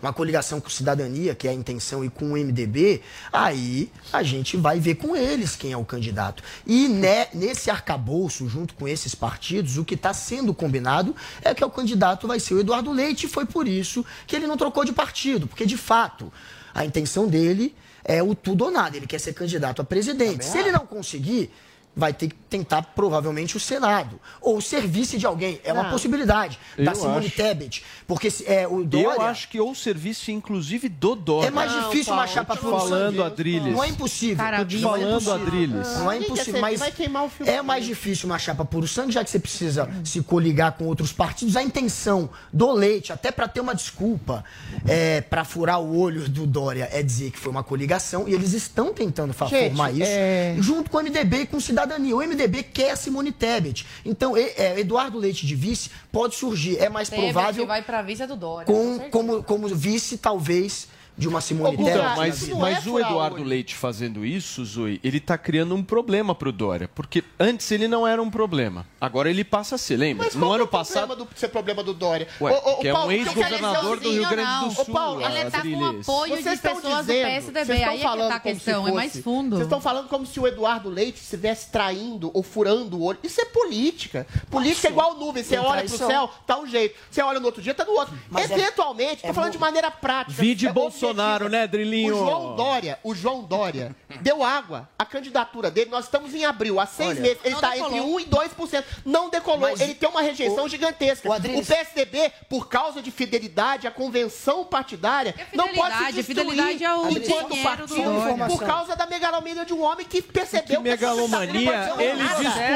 Uma coligação com cidadania, que é a intenção, e com o MDB, aí a gente vai ver com eles quem é o candidato. E né, nesse arcabouço, junto com esses partidos, o que está sendo combinado é que o candidato vai ser o Eduardo Leite, e foi por isso que ele não trocou de partido, porque de fato a intenção dele é o tudo ou nada. Ele quer ser candidato a presidente. Se ele não conseguir, vai ter que tentar provavelmente o Senado. Ou ser vice de alguém. É uma Não. possibilidade. Da Simone acho. Tebet. Porque se- é, o Dória... Eu acho que ou serviço, inclusive, do Dória. É mais difícil uma chapa Tô te por falando, Deus, Adriles. Não é impossível. Tô te Não é falando, impossível. Adriles. Não é impossível, mas vai queimar o filme é mais difícil uma chapa puro sangue, já que você precisa se coligar com outros partidos. A intenção do Leite, até para ter uma desculpa, é, para furar o olho do Dória, é dizer que foi uma coligação e eles estão tentando Gente, formar isso é- junto com o MDB e com cidadania. O MDB quer a Simone Tebet. Então, é, Eduardo Leite de vice pode surgir. É mais Tebet provável vai pra vice é do Dória. com, como, como vice, talvez, de uma Simone Tebet. mas, mas o Eduardo Leite fazendo isso, Zoe, ele tá criando um problema pro Dória. Porque antes ele não era um problema. Agora ele passa a ser, lembra? Mas no ano é o passado. problema do ser problema do Dória? Ué, é um Paulo, o que quero dizer ex-governador é o do Rio Grande do. Sul, Ô, Paulo, Ele tá com apoio de Vocês estão pessoas do dizendo- PSDB. vocês estão Aí é tá a como se questão, é mais fosse- fundo. Vocês estão falando como se o Eduardo Leite estivesse traindo ou furando o olho. Isso é política. Política é igual nuvem. Você olha pro traição. céu, tá um jeito. Você olha no outro dia, tá do outro. Mas é- Eventualmente, tô é falando bom. de maneira prática. Vide é Bolsonaro, né, Drilinho? O João Dória, o João Dória deu água. A candidatura dele, nós estamos em abril, há seis Olha, meses. Ele tá decolou. entre 1 e 2%. Não decolou. Mas ele tem uma rejeição o- gigantesca. o O, Adriles- PSDB, por causa de fidelidade à convenção partidária, não pode se fidelidade? destruir Fidelidade é o enquanto partido por causa da megalomania de um homem que percebeu Que megalomania, ele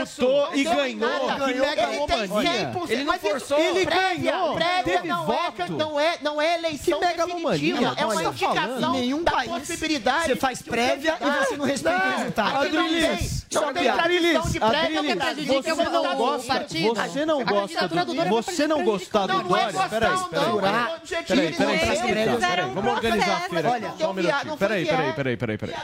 disputou e ganhou. Que megalomania. Ele não forçou. Ele ganhou. Prévia Teve não, voto. É, não, é, não é eleição Que definitiva, é uma tá indicação falando. Em nenhum da país possibilidade. você faz prévia e você não respeita o resultado. Aqui não tem, não tradição de prévia. Adriles, prejudica você o- não gosta, você não gosta do Dória você não gostar do Não, não é Dória, peraí, peraí. não, Peraí, é vamos organizar a feira só um não minutinho. Peraí, não viado. peraí, peraí, peraí.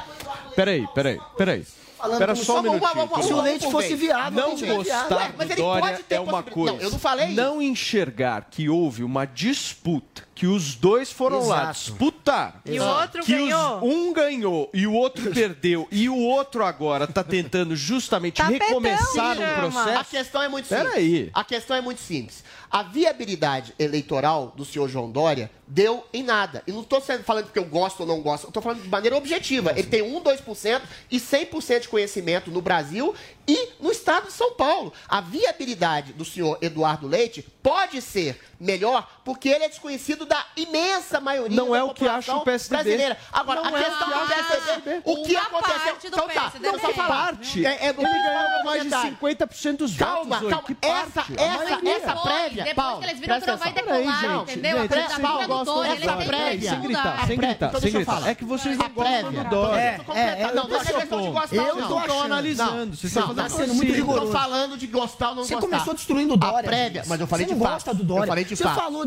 Peraí, peraí, peraí. Falando como só um minutinho. vamos, Se o leite fosse viável, Não gostar mas do ele Dória pode ter é uma coisa. Não, eu não falei isso. Não enxergar que houve uma disputa, que os dois foram lá Exato. disputar. E o outro que os- ganhou. um ganhou e o outro perdeu. E o outro agora tá tentando justamente Tapetão, recomeçar chama. um A processo. questão é muito simples. Peraí. A questão é muito simples. A viabilidade eleitoral do senhor João Dória deu em nada. E não estou falando porque eu gosto ou não gosto, estou falando de maneira objetiva. Ele tem 1, 2% e 100% de conhecimento no Brasil e no estado de São Paulo. A viabilidade do senhor Eduardo Leite pode ser melhor porque ele é desconhecido da imensa maioria Não da é o que acha o PSDB. brasileira. Agora, Não a é questão o que do acha o PSDB, o que Uma aconteceu... Então tá, PSDB. eu falar. Parte. É, é, Ele ganhou mais de detalhe. 50% dos Calma, votos. Calma. Que Essa, essa, essa prévia, Depois Paulo, que eles viram que não vai decolar, gente, entendeu? gente, a não do gostam eles têm prévia. Sem gritar, sem gritar, Então sem deixa eu gritar. falar. É que vocês A não gostam do Dória. É, é, é, eu não, tô não é questão de gostar, Eu não. tô Não, estão analisando. Vocês estão tá sendo muito rigoroso. Tô falando de gostar ou não Você gostar. começou destruindo o Dória. A prévia, mas eu falei Você de não fato. gosta do Dória. Eu falei de Você falou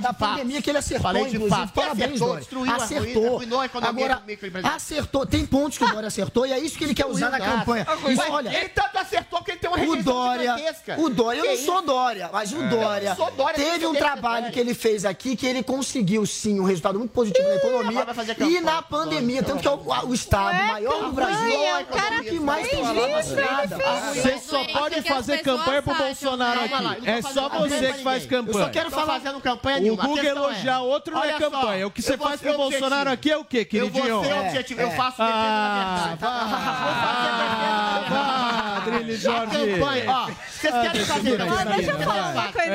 da, pandemia que ele acertou, Falei de fato. Parabéns, Acertou, Dória. destruiu a ruína, Acertou. Agora, acertou. Tem pontos que o Dória acertou e é isso que ele quer usar na campanha. olha, ele tanto acertou que ele tem uma o rejeição Dória, gigantesca. o Dória, eu não sou Dória, mas o É. Dória, Eu teve você um trabalho que ele fez aqui que ele conseguiu sim um resultado muito positivo na economia agora vai fazer e campanha na pandemia, tanto que é o, o estado maior do Brasil campanha, o cara que mais tem falado vacinada. Você só pode fazer campanha pro Bolsonaro aqui. É só você que faz campanha. Eu só quero falar fazendo campanha O nenhuma. A Google é, elogiar outro não é campanha. O que você faz pro Bolsonaro aqui é o quê, Eu vou queridinho? ser É, objetivo, eu é. faço defesa Ah, da verdade. vá, Adrilho A Jorge. campanha, ó, vocês Ah, querem fazer campanha? deixa eu falar uma coisa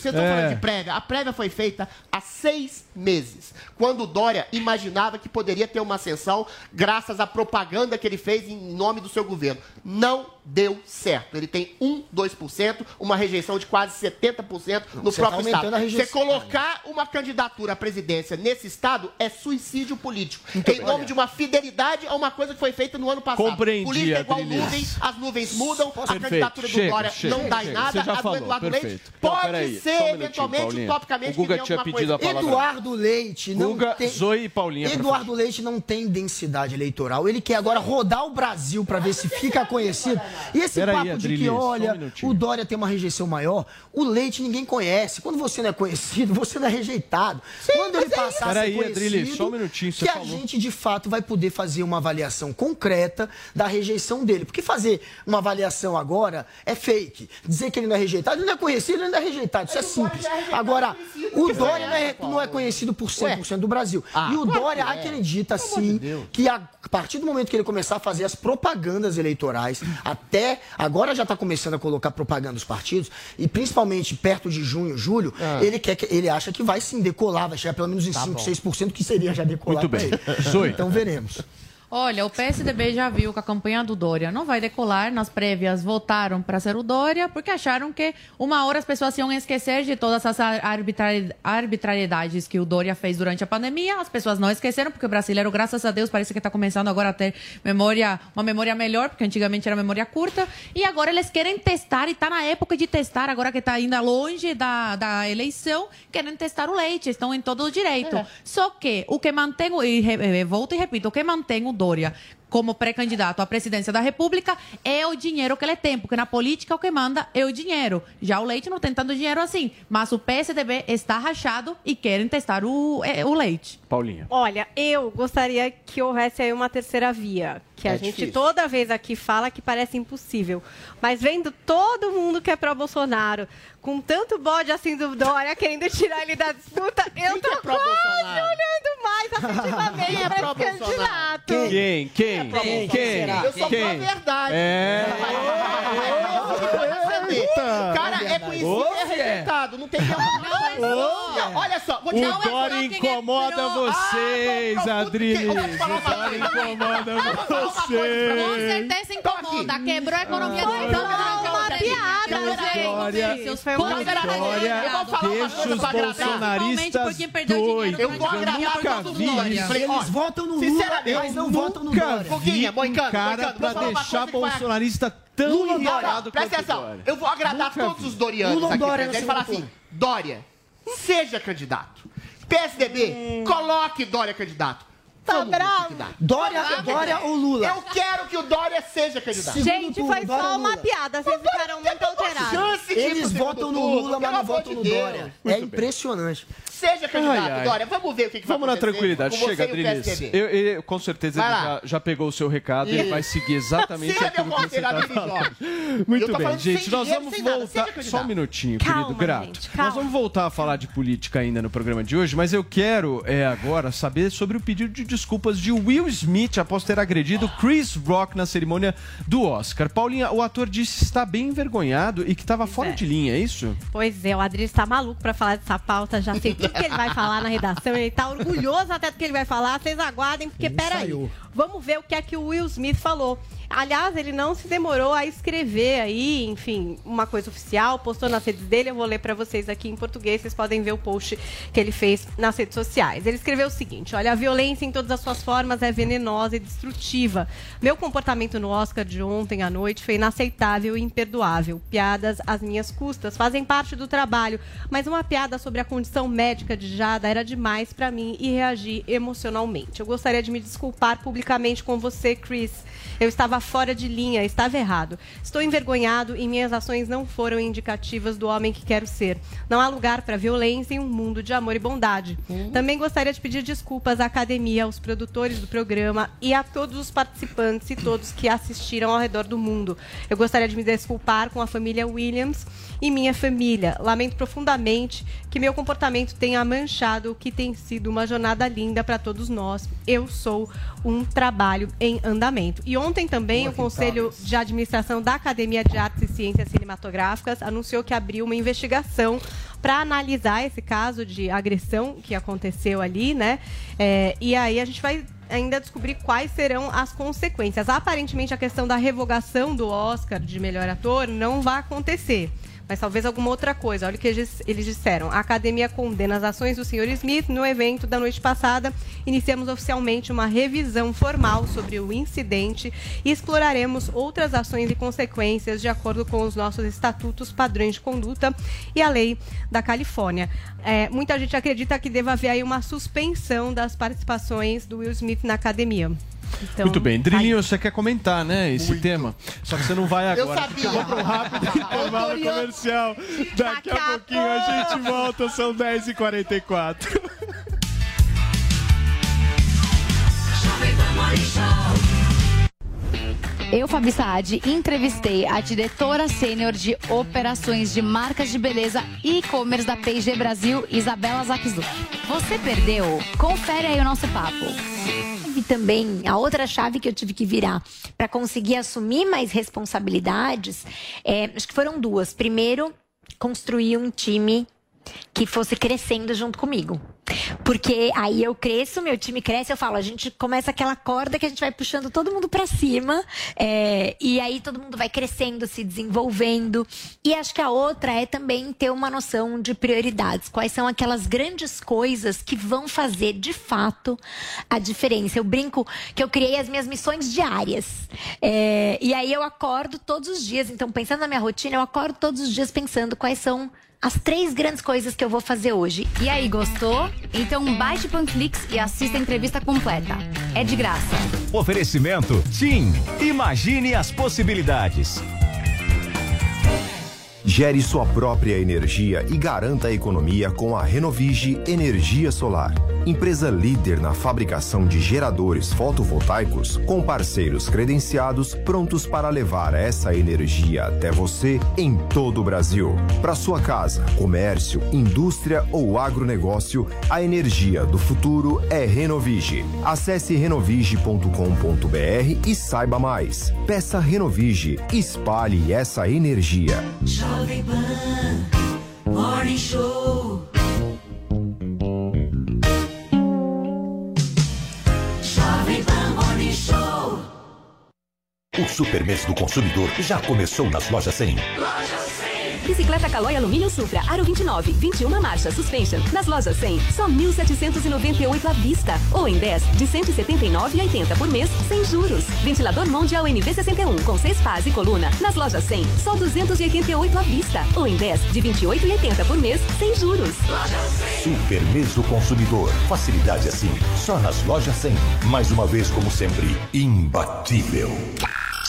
Vocês estão É. falando de prévia. A prévia foi feita há seis meses, quando Dória imaginava que poderia ter uma ascensão graças à propaganda que ele fez em nome do seu governo. Não deu certo. Ele tem 1, 2%, uma rejeição de quase 70% no você tá próprio aumentando estado. Você colocar uma candidatura à presidência nesse estado é suicídio político. Muito em bem. nome de uma fidelidade a uma coisa que foi feita no ano passado. Compreendi, Política é igual Adriles. nuvens, as nuvens mudam, a Perfeito. candidatura do Chega, Dória chega, não dá em nada, a do Eduardo perfeito. Leite Não, pode peraí, ser, um eventualmente, Paulinha. utopicamente, que tinha alguma pedido coisa. Eduardo Leite não Guga, tem... Zoe e Paulinha. Eduardo Leite não tem densidade eleitoral. Ele quer agora rodar o Brasil para ver se fica conhecido. E esse Peraí, papo de Adriles, que, um olha, minutinho. o Dória tem uma rejeição maior, o Leite ninguém conhece. Quando você não é conhecido, você não é rejeitado. Quando ele passar a ser Peraí, conhecido, Adriles, só um minutinho, você que a falou. gente de fato vai poder fazer uma avaliação concreta da rejeição dele. Porque fazer uma avaliação agora é fake. Dizer que ele não é rejeitado, ele não é conhecido, ele não é rejeitado. Isso é simples. Agora, o Dória não é, não é conhecido por 100% do Brasil. e o Dória acredita sim que a partir do momento que ele começar a fazer as propagandas eleitorais, até agora já está começando a colocar propaganda dos partidos, e principalmente perto de junho, julho, ele, quer que, ele acha que vai sim decolar, vai chegar pelo menos em 5, 6%, que seria já decolar Muito bem. ele. Zoe. Então veremos. Olha, o PSDB já viu que a campanha do Dória não vai decolar. Nas prévias votaram para ser o Dória, porque acharam que uma hora as pessoas iam esquecer de todas essas arbitrari- arbitrariedades que o Dória fez durante a pandemia. As pessoas não esqueceram, porque o brasileiro, graças a Deus, parece que está começando agora a ter memória, uma memória melhor, porque antigamente era memória curta. E agora eles querem testar, e está na época de testar, agora que está ainda longe da, da eleição, querem testar o leite, estão em todo o direito. Só que o que mantém, e re- volto e repito, o que mantém o Dória como pré-candidato à presidência da República é o dinheiro que ele tem, porque na política o que manda é o dinheiro. Já o Leite não tem tanto dinheiro assim, mas o PSDB está rachado e querem testar o, eh, o Leite. Paulinha. Olha, eu gostaria que houvesse aí uma terceira via, que a É gente difícil. toda vez aqui fala que parece impossível. Mas vendo todo mundo que é pró Bolsonaro, com tanto bode assim do Dória querendo tirar ele da disputa, eu tô é quase pró-Bolsonaro? olhando mais afetivamente é para esse pró-Bolsonaro? candidato. Quem? Quem? Quem? Quem? Eu sou Quem? pró-verdade. É. Cara é conhecido e é rejeitado. Não tem como. Olha só, vou te O dar Dória incomoda vocês, Adriles. O Dória incomoda Com vocês. certeza incomoda, quebrou a economia Brasil. uma piada, gente. Com deixa coisa os bolsonaristas quem doidos. Eu vou agradar nunca vi isso. Eles votam no Lula, mas não votam no Dória. Vi Foguinha, um Moicano, cara Moicano, pra deixar bolsonarista tão Lula, Dória, irritado presta quanto atenção. Dória. Eu vou agradar Nunca todos vi. os Dorianos Lula, aqui Dória presentes. na falar assim, Dória, seja candidato. PSDB, coloque Dória candidato. Tá bravo? Dória, Dória ou Lula? Eu quero que o Dória seja candidato. Gente, turno, foi Dória só uma Lula? piada. Vocês ficaram muito alterados. Eles segundo votam no Lula, mas não votam no. Dória. É impressionante. Seja candidato, Ai, ai. Dória. Vamos ver o que, que Vamos vai na acontecer tranquilidade. com você Chega, o Drilis. PSDB. Eu, ele- com certeza ele já, já pegou o seu recado e ele vai seguir exatamente aquilo que você está falando. Eu Muito bem, gente. Nós vamos voltar. Só um minutinho, querido Grato. Nós vamos voltar a falar de política ainda no programa de hoje, mas eu quero é, agora saber sobre o pedido de desculpas de Will Smith após ter agredido Chris Rock na cerimônia do Oscar. Paulinha, o ator disse estar bem envergonhado e que estava fora é. de linha, é isso? Pois é, o Adriles tá maluco pra falar dessa pauta. Já sei tudo que ele vai falar na redação. Ele tá orgulhoso até do que ele vai falar. Vocês aguardem, porque Ele peraí. Vamos ver o que é que o Will Smith falou. Aliás, ele não se demorou a escrever aí, enfim, uma coisa oficial, postou nas redes dele. Eu vou ler pra vocês aqui em português, vocês podem ver o post que ele fez nas redes sociais. Ele escreveu o seguinte: Olha, a violência em todas as suas formas é venenosa e destrutiva. Meu comportamento no Oscar de ontem à noite foi inaceitável e imperdoável. Piadas às minhas custas fazem parte do trabalho, mas uma piada sobre a condição médica de Jada era demais pra mim e reagi emocionalmente. Eu gostaria de me desculpar publicamente com você, Chris. Eu estava fora de linha, estava errado. Estou envergonhado e minhas ações não foram indicativas do homem que quero ser. Não há lugar para violência em um mundo de amor e bondade. Também gostaria de pedir desculpas à academia, aos produtores do programa e a todos os participantes e todos que assistiram ao redor do mundo. Eu gostaria de me desculpar com a família Williams e minha família. Lamento profundamente que meu comportamento tenha manchado o que tem sido uma jornada linda para todos nós. Eu sou um trabalho em andamento. E ontem também o Conselho de Administração da Academia de Artes e Ciências Cinematográficas anunciou que abriu uma investigação para analisar esse caso de agressão que aconteceu ali, né? É, e aí a gente vai ainda descobrir quais serão as consequências. Aparentemente, a questão da revogação do Oscar de melhor ator não vai acontecer. Mas talvez alguma outra coisa. Olha o que eles, disseram. A academia condena as ações do Sr. Smith. No evento da noite passada, iniciamos oficialmente uma revisão formal sobre o incidente e exploraremos outras ações e consequências de acordo com os nossos estatutos, padrões de conduta e a lei da Califórnia. É, muita gente acredita que deva haver aí uma suspensão das participações do Will Smith na academia. Então, Muito bem. Drilinho, você quer comentar, né, esse tema? Só que você não vai Eu agora. sabia. porque Eu vou para um rápido intervalo comercial. Daqui a pouquinho a gente volta, são 10h44. Eu, Fabi Saad, entrevistei a diretora sênior de operações de marcas de beleza e e-commerce da P&G Brasil, Isabela Zakzu. Você perdeu? Confere aí o nosso papo. E também a outra chave que eu tive que virar para conseguir assumir mais responsabilidades, é, acho que foram duas. Primeiro, construir um time que fosse crescendo junto comigo. Porque aí eu cresço, meu time cresce, eu falo, a gente começa aquela corda que a gente vai puxando todo mundo pra cima, é, e aí todo mundo vai crescendo, se desenvolvendo. E acho que a outra é também ter uma noção de prioridades. Quais são aquelas grandes coisas que vão fazer de fato a diferença? Eu brinco que eu criei as minhas missões diárias. É, e aí eu acordo todos os dias, então pensando na minha rotina, eu acordo todos os dias pensando quais são as três grandes coisas que eu vou fazer hoje. E aí, gostou? Então baixe o Panflix e assista a entrevista completa. É de graça. Oferecimento TIM. Imagine as possibilidades. Gere sua própria energia e garanta a economia com a Renovige Energia Solar. Empresa líder na fabricação de geradores fotovoltaicos, com parceiros credenciados prontos para levar essa energia até você em todo o Brasil. Para sua casa, comércio, indústria ou agronegócio, a energia do futuro é Renovige. Acesse renovige.com.br e saiba mais. Peça Renovige. Espalhe essa energia. Jovem Pan Morning Show. Jovem Pan Morning Show. O Super Mês do Consumidor já começou nas lojas 100. Loja 100. Bicicleta Calói Alumínio Supra, Aro 29, 21 marcha, suspension. Nas lojas 100, só 1.798 à vista. Ou em 10, de 179,80 por mês, sem juros. Ventilador Mondial NV61, com 6 pás e coluna. Nas lojas 100, só 288 à vista. Ou em 10, de 28,80 por mês, sem juros. Super Meso Consumidor. Facilidade assim, só nas lojas 100. Mais uma vez, como sempre, imbatível.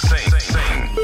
100,9.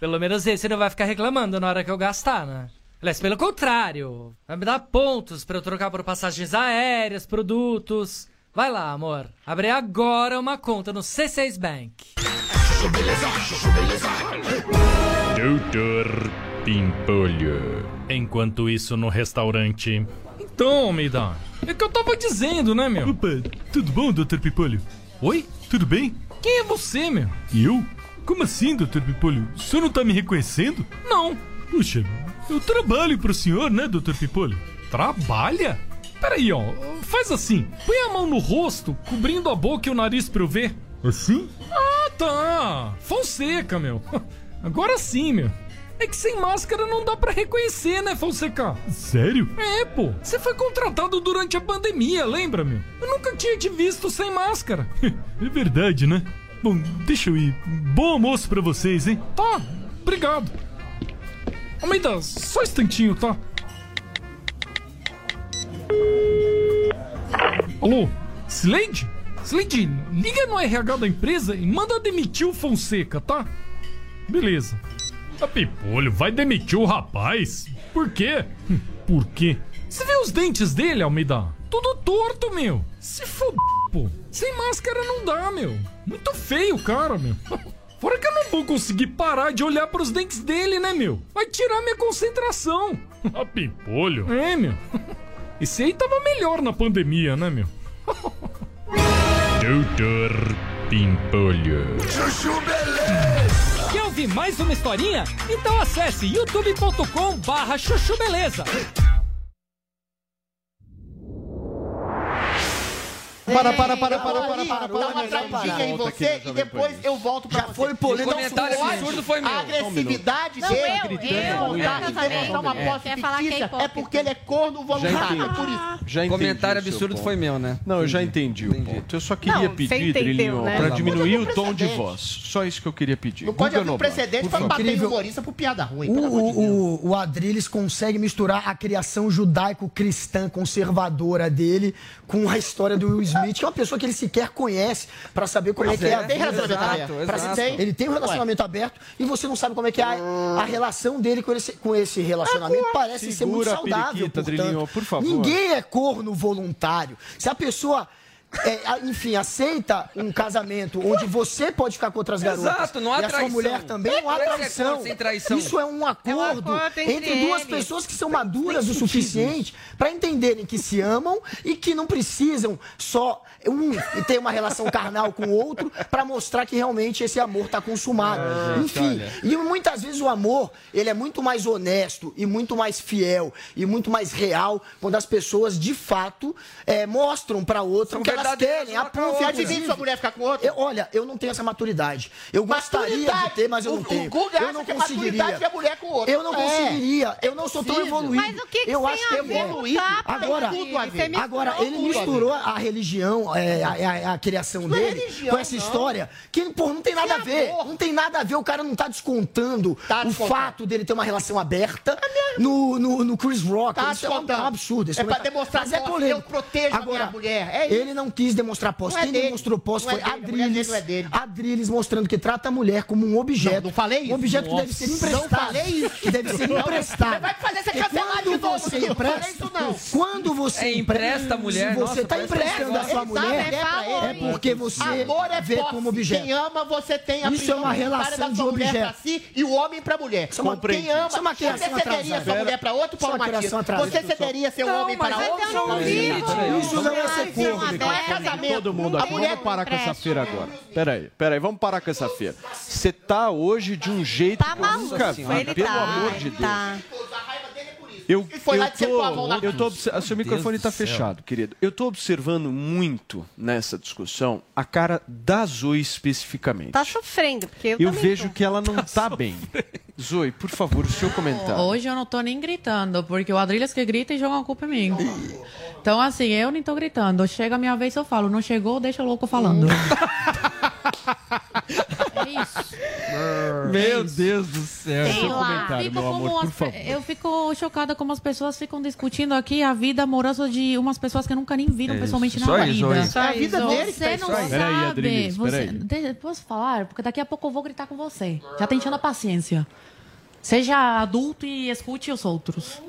Pelo menos esse não vai ficar reclamando na hora que eu gastar, né? Aliás, pelo contrário, vai me dar pontos pra eu trocar por passagens aéreas, produtos. Vai lá, amor. Abre agora uma conta no C6 Bank. Doutor Pimpolho. Enquanto isso, no restaurante. Então, Almeida, é que eu tava dizendo, né, meu? Opa, tudo bom, Dr. Pimpolho? Oi? Tudo bem? Quem é você, meu? Eu? Como assim, Dr. Pimpolho? O senhor não tá me reconhecendo? Não. Puxa, eu trabalho pro senhor, né, Dr. Pimpolho? Trabalha? Peraí, ó. Faz assim. Põe a mão no rosto, cobrindo a boca e o nariz pra eu ver. Assim? Ah, tá. Fonseca, meu. Agora sim, meu. É que sem máscara não dá pra reconhecer, né, Fonseca? Sério? É, pô. Você foi contratado durante a pandemia, lembra, meu? Eu nunca tinha te visto sem máscara. É verdade, né? Bom, deixa eu ir. Bom almoço pra vocês, hein? Tá, obrigado. Almeida, só um instantinho, tá? Alô? Slade? Slade, liga no RH da empresa e manda demitir o Fonseca, tá? Beleza. A Pipolho, vai demitir o rapaz? Por quê? Por quê? Você viu os dentes dele, Almeida? Tudo torto, meu. Se fod... pô. Sem máscara não dá, meu. Muito feio o cara, meu. Fora que eu não vou conseguir parar de olhar pros dentes dele, né, meu? Vai tirar minha concentração. A Pipolho? É, meu. Esse aí tava melhor na pandemia, né, meu? Doutor Pimpolho. Chuchu Beleza. Quer ouvir mais uma historinha? Então acesse youtube.com barra chuchu beleza. Para, para, para, para, para, para, Dá uma travadinha em você e depois eu volto pra você. foi polêmico. O comentário absurdo foi meu. A agressividade dele. eu, eu, uma É. posse é é porque ele é corno voluntário. É por isso. Já entendi Comentário absurdo foi meu, né? Não, eu já entendi, o ponto. Eu só queria pedir, Drilinho, né? pra diminuir o tom de voz. Só isso que eu queria pedir. Não pode haver um precedente pra bater humorista por piada ruim. O Adriles consegue misturar a criação judaico-cristã conservadora dele com a história do Will Smith, que é uma pessoa que ele sequer conhece pra saber como Pois é que é. é, tem relacionamento Exato, aberto. exato. Tem. Ele tem um relacionamento aberto e você não sabe como é que é a, a relação dele com esse, com esse relacionamento. Parece ser muito Segura saudável, portanto. Por favor. Ninguém é corno voluntário. Se a pessoa... é, enfim, aceita um casamento onde você pode ficar com outras garotas Exato, não há e a sua mulher também, não há Esse é traição. traição. Isso é um acordo, acordo entre, entre duas pessoas que são maduras o suficiente para entenderem que se amam e que não precisam só um e ter uma relação carnal com o outro para mostrar que realmente esse amor está consumado. Ah, Enfim, e muitas vezes o amor ele é muito mais honesto e muito mais fiel e muito mais real quando as pessoas de fato mostram para outra o que elas elas querem, a Você ponto, admite inclusive- sua mulher ficar com outro? Eu- olha, eu não tenho essa maturidade. Eu gostaria de Maturidade. ter, mas eu não O- o tenho. Guga eu não que conseguiria. maturidade é mulher com outro. Eu não É. conseguiria. Eu não sou tão evoluído. Mas o que que eu tem acho a que ver? evoluído. Tá, Agora, tem tudo a ver. agora ele misturou a religião, é, a, a- a criação é dele religião, com essa não. história que, pô, não tem nada a ver. Não tem nada a ver. O cara não tá descontando o descontando. fato dele ter uma relação aberta no, no, no Chris Rock. Tá isso é um, é absurdo. É pra comentário. demonstrar Mas é eu protejo a minha mulher. É isso. Ele não quis demonstrar posse. Não é Quem dele. demonstrou posse Não é foi dele, a mulher Adriles. dele não é. Adriles mostrando que trata a mulher como um objeto. Não, não falei isso. Um objeto que deve Nossa. ser emprestado. Não falei isso. Que deve ser Não, emprestado. vai fazer você E cancelar de quando novo você eu não falei empresta, isso, não. quando você É, empresta a mulher, se você nossa, está emprestando a sua dá mulher, mulher é porque você Amor é vê posse. como objeto. Quem ama, você tem a Isso é uma relação de sua mulher objeto. pra si e o homem pra mulher. Isso é uma- Quem ama, é você cederia atrasada. sua mulher pra outro, é Paulo uma Matias? Você cederia seu Não, homem para eu outro? não? Isso não é ser Não corno. É casamento. Todo mundo aqui. Vamos parar com essa feira agora. Peraí, peraí, vamos parar com essa feira. Você tá hoje de um jeito Tá que eu nunca maluco, vi, pelo tá, amor de Deus. Eu, E foi eu lá que você pôs a mão na tô, eu tô Seu microfone tá céu. fechado, querido. Eu tô observando muito nessa discussão a cara da Zoe especificamente. Tá sofrendo, porque eu, eu vejo tô. que ela não tá bem. Zoe, por favor, o seu comentário. Hoje eu não tô nem gritando, porque o Adrilhas que grita e joga a culpa em mim. Então, assim, eu nem tô gritando. Chega a minha vez, eu falo. Não chegou, deixa o louco falando. é isso. Meu Deus do céu. Sei Seu lá. Fico amor, por as- favor. Eu fico chocada como as pessoas ficam discutindo aqui a vida amorosa de umas pessoas que nunca nem viram É pessoalmente isso. na vida. isso. É a vida dele que Você tá não. Peraí, sabe. Adriles, você... peraí. Posso falar? Porque daqui a pouco eu vou gritar com você. Já tá enchendo a paciência. Seja adulto e escute os outros.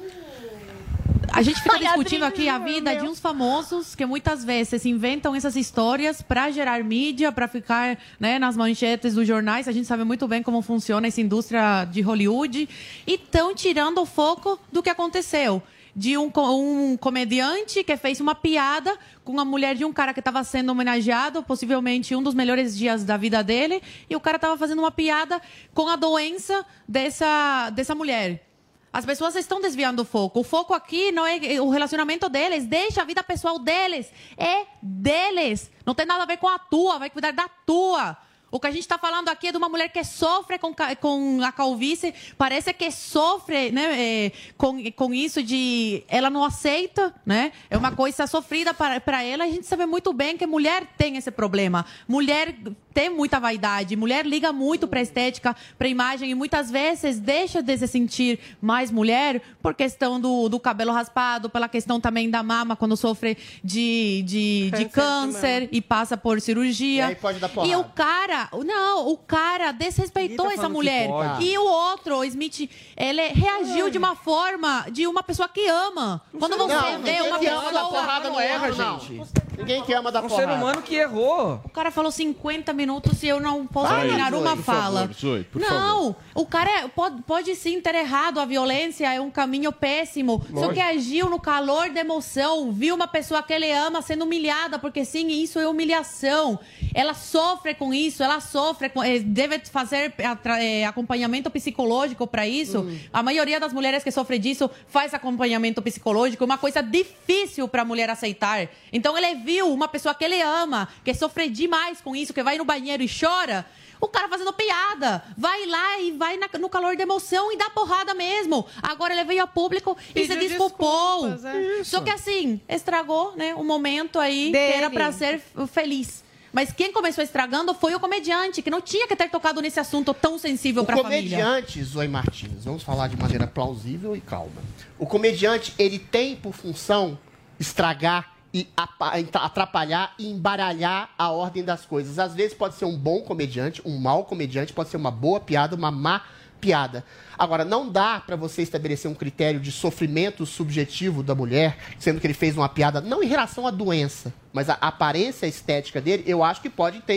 A gente fica Ai, discutindo aqui a vida de uns famosos que muitas vezes inventam essas histórias para gerar mídia, para ficar né, nas manchetes dos jornais. A gente sabe muito bem como funciona essa indústria de Hollywood. E estão tirando o foco do que aconteceu. De um, um comediante que fez uma piada com a mulher de um cara que estava sendo homenageado, possivelmente um dos melhores dias da vida dele, e o cara estava fazendo uma piada com a doença dessa, dessa mulher. As pessoas estão desviando o foco. O foco aqui não é o relacionamento deles. Deixa a vida pessoal deles. É deles. Não tem nada a ver com a tua. Vai cuidar da tua. O que a gente está falando aqui é de uma mulher que sofre com, com a calvície. Parece que sofre né, é, com, com isso de... Ela não aceita, né? É uma coisa sofrida para ela. A gente sabe muito bem que mulher tem esse problema. Mulher tem muita vaidade. Mulher liga muito para estética, para imagem. E muitas vezes deixa de se sentir mais mulher por questão do, do cabelo raspado, pela questão também da mama, quando sofre de, de, de Câncer e passa por cirurgia. E aí pode dar E o cara, não, o cara desrespeitou tá essa mulher. E o outro, o Smith, ele reagiu de uma forma de uma pessoa que ama. Quando você Não, vê uma que ama da pessoa. porrada não erra, gente. Ninguém que ama da Um porrada. ser humano que errou. O cara falou 50 minutos e eu não posso Vai, terminar uma por fala. favor, Zoe, por não, o cara é- pode, pode sim ter errado. A violência é um caminho péssimo. Só Lógico. que agiu no calor da emoção. Viu uma pessoa que ele ama sendo humilhada, porque sim, isso é humilhação. Ela sofre com isso, ela sofre. Com, eh, deve fazer eh, acompanhamento psicológico para isso. A maioria das mulheres que sofrem disso faz acompanhamento psicológico. É uma coisa difícil para a mulher aceitar. Então ele viu uma pessoa que ele ama, que sofre demais com isso, que vai no banheiro e chora. O cara fazendo piada. Vai lá e vai na- no calor da emoção e dá porrada mesmo. Agora ele veio a público e Pediu se desculpou. é. Só que assim, estragou, né? Um momento aí Dele. que era pra ser feliz. Mas quem começou estragando foi o comediante, que não tinha que ter tocado nesse assunto tão sensível O pra família. comediante, Zoe Martins, vamos falar de maneira plausível e calma. O comediante, ele tem por função estragar e apa- atrapalhar e embaralhar a ordem das coisas. Às vezes pode ser um bom comediante, um mau comediante, pode ser uma boa piada, uma má piada. Agora, não dá pra você estabelecer um critério de sofrimento subjetivo da mulher, sendo que ele fez uma piada, não em relação à doença, mas a aparência estética dele, eu acho que pode ter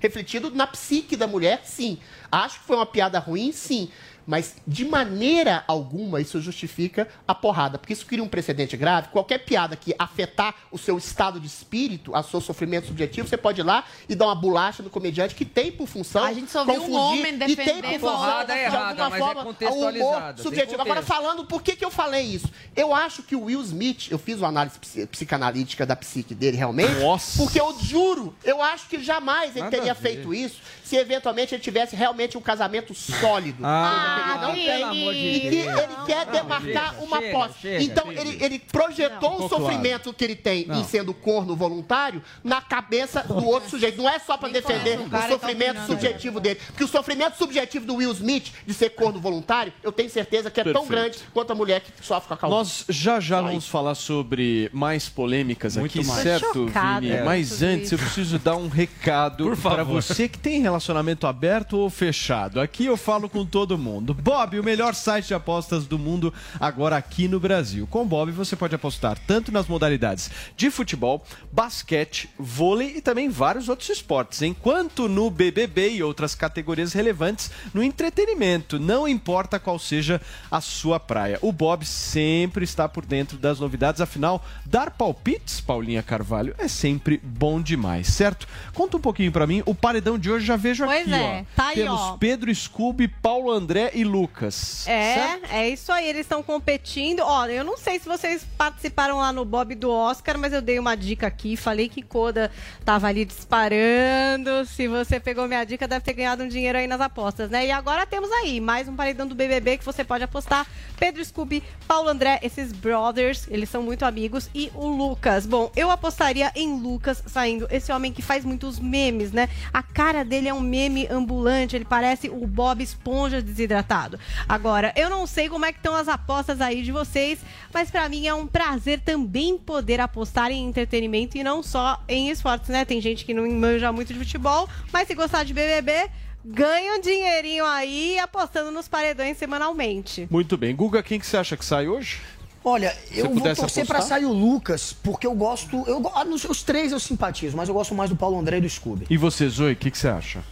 refletido na psique da mulher, sim. Acho que foi uma piada ruim, sim. Mas de maneira alguma isso justifica a porrada, porque isso cria um precedente grave. Qualquer piada que afetar o seu estado de espírito, o seu sofrimento subjetivo, você pode ir lá e dar uma bolacha no comediante que tem por função A gente só viu um confundir homem e tem defender por função, porrada é de errada, alguma mas é forma, o humor contextualizada, subjetivo. Agora, falando por que, que eu falei isso, eu acho que o Will Smith, eu fiz uma análise psi- psicanalítica da psique dele realmente, porque eu juro, eu acho que jamais ele Nada teria a feito isso se eventualmente ele tivesse realmente um casamento sólido. Ah, ele pelo amor de e que Deus. ele quer Não, demarcar chega, uma posse. chega, então, chega. ele, ele projetou Não. o sofrimento que ele tem Não. em sendo corno voluntário na cabeça do outro sujeito. Não é só para defender O o cara tá sofrimento subjetivo dele. Porque o sofrimento subjetivo do Will Smith de ser corno voluntário, eu tenho certeza que é tão grande quanto a mulher que sofre com a causa. Nós já já vamos falar sobre mais polêmicas Muito aqui, mais. certo, Vini? com Mas antes eu preciso dar um recado para você que tem relacionamento aberto ou fechado. Aqui eu falo com todo mundo. Bob, o melhor site de apostas do mundo agora aqui no Brasil. Com Bob você pode apostar tanto nas modalidades de futebol, basquete, vôlei e também vários outros esportes, enquanto no BBB e outras categorias relevantes no entretenimento, não importa qual seja a sua praia. O Bob sempre está por dentro das novidades, afinal, dar palpites, Paulinha Carvalho, é sempre bom demais, certo? Conta um pouquinho pra mim, o paredão de hoje já vejo Pois aqui, é, ó. tá aí, Temos ó. Pedro Scooby, Paulo André e Lucas. É, é isso aí, eles estão competindo. Olha, eu não sei se vocês participaram lá no Bob do Oscar, mas eu dei uma dica aqui, falei que Coda tava ali disparando. Se você pegou minha dica, deve ter ganhado um dinheiro aí nas apostas, né? E agora temos aí mais um paredão do BBB que você pode apostar. Pedro Scooby, Paulo André, esses brothers, eles são muito amigos. E o Lucas. Bom, eu apostaria em Lucas saindo. Esse homem que faz muitos memes, né? A cara dele é um meme ambulante, ele parece o Bob Esponja desidratado. Agora, eu não sei como é que estão as apostas aí de vocês, mas pra mim é um prazer também poder apostar em entretenimento e não só em esportes, né? Tem gente que não manja muito de futebol, mas se gostar de BBB, ganha um dinheirinho aí apostando nos paredões semanalmente. Muito bem. Guga, quem que você acha que sai hoje? Olha, Se eu vou torcer pra apostar? sair o Lucas, porque eu gosto. Eu, ah, nos- os três eu simpatizo, mas eu gosto mais do Paulo André e do Scooby. E você, Zoe, o que, que você acha?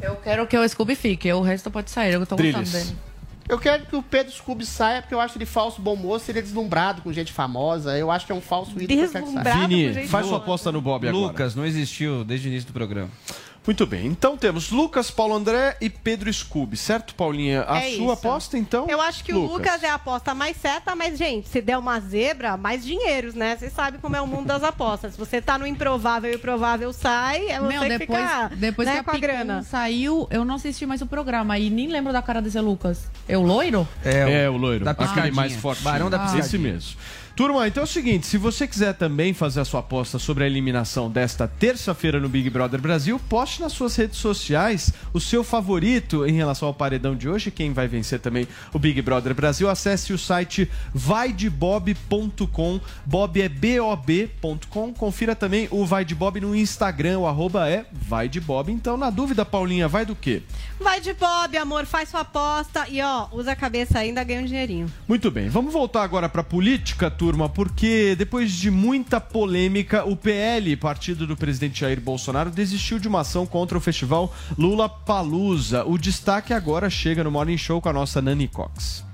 Eu quero que o Scooby fique, o resto pode sair, eu tô gostando Trilhas. dele. Eu quero que o Pedro Scooby saia, porque eu acho ele falso bom moço, ele é deslumbrado com gente famosa. Eu acho que é um falso ídolo. saia. Vini, faz sua aposta no Bob agora. Lucas não existiu desde o início do programa. Muito bem. Então temos Lucas, Paulo André e Pedro Scooby, certo, Paulinha? A É sua isso. aposta, então? Eu acho que o Lucas é a aposta mais certa, mas, gente, se der uma zebra, mais dinheiros, né? Você sabe como é o mundo das apostas. Se você tá no improvável e o provável sai, é você Meu, que depois, fica depois né, que a com a grana. saiu, eu não assisti mais o programa e nem lembro da cara desse Lucas. É o loiro? É, o loiro. da Aquele piscadinha. mais forte. Barão da Esse piscadinha. mesmo. Turma, então é o seguinte, se você quiser também fazer a sua aposta sobre a eliminação desta terça-feira no Big Brother Brasil, poste nas suas redes sociais o seu favorito em relação ao paredão de hoje, quem vai vencer também o Big Brother Brasil. Acesse o site vaidebob.com, Bob é B-O-B.com. Confira também o Vai de Bob no Instagram, o arroba é Vai de Bob. Então, na dúvida, Paulinha, vai do quê? Vai de Bob, amor, faz sua aposta e, ó, usa a cabeça ainda, ganha um dinheirinho. Muito bem, vamos voltar agora para política, turma, porque depois de muita polêmica, o PL, partido do presidente Jair Bolsonaro, desistiu de uma ação contra o festival Lula Palusa. O destaque agora chega no Morning Show com a nossa Nani Cox.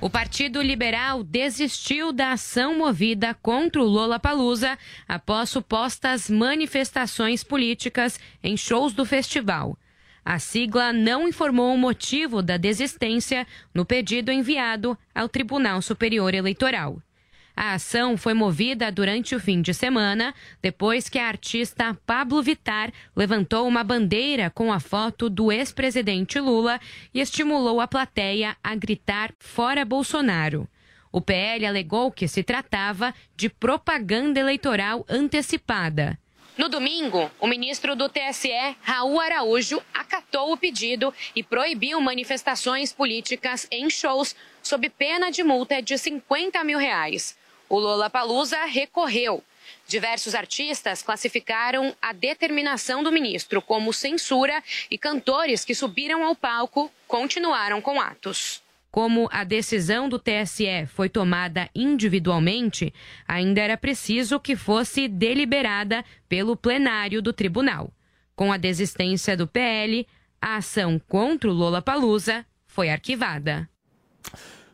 O Partido Liberal desistiu da ação movida contra o Lola Palusa após supostas manifestações políticas em shows do festival. A sigla não informou o motivo da desistência no pedido enviado ao Tribunal Superior Eleitoral. A ação foi movida durante o fim de semana, depois que a artista Pablo Vittar levantou uma bandeira com a foto do ex-presidente Lula e estimulou a plateia a gritar Fora Bolsonaro. O PL alegou que se tratava de propaganda eleitoral antecipada. No domingo, o ministro do TSE, Raul Araújo, acatou o pedido e proibiu manifestações políticas em shows sob pena de multa de 50 mil reais. O Lola Palusa recorreu. Diversos artistas classificaram a determinação do ministro como censura e cantores que subiram ao palco continuaram com atos. Como a decisão do TSE foi tomada individualmente, ainda era preciso que fosse deliberada pelo plenário do tribunal. Com a desistência do PL, a ação contra o Lola Palusa foi arquivada.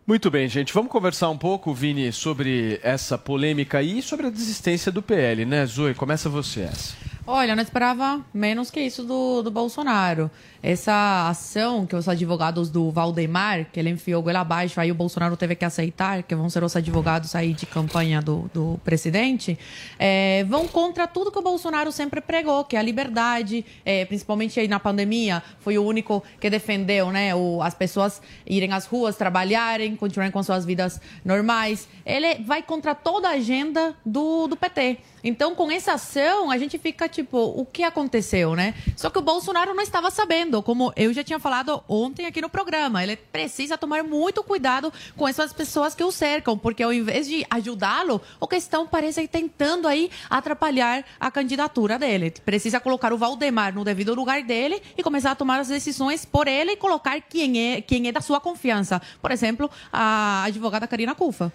Muito bem, gente. Vamos conversar um pouco, Vini, sobre essa polêmica e sobre a desistência do PL, né, Zoe? Começa você essa. Olha, eu não esperava menos que isso do, do Bolsonaro. Essa ação que os advogados do Valdemar, que ele enfiou goela abaixo, aí o Bolsonaro teve que aceitar, que vão ser os advogados aí de campanha do, do presidente, é, vão contra tudo que o Bolsonaro sempre pregou, que é a liberdade, é, principalmente aí na pandemia, foi o único que defendeu, né, o, as pessoas irem às ruas, trabalharem, continuarem com suas vidas normais. Ele vai contra toda a agenda do, do PT. Então, com essa ação, a gente fica tipo, o que aconteceu, né? Só que o Bolsonaro não estava sabendo, como eu já tinha falado ontem aqui no programa. Ele precisa tomar muito cuidado com essas pessoas que o cercam, porque ao invés de ajudá-lo, o que estão parece tentando aí atrapalhar a candidatura dele. Precisa colocar o Valdemar no devido lugar dele e começar a tomar as decisões por ele e colocar quem é, quem é da sua confiança. Por exemplo, a advogada Karina Cufa.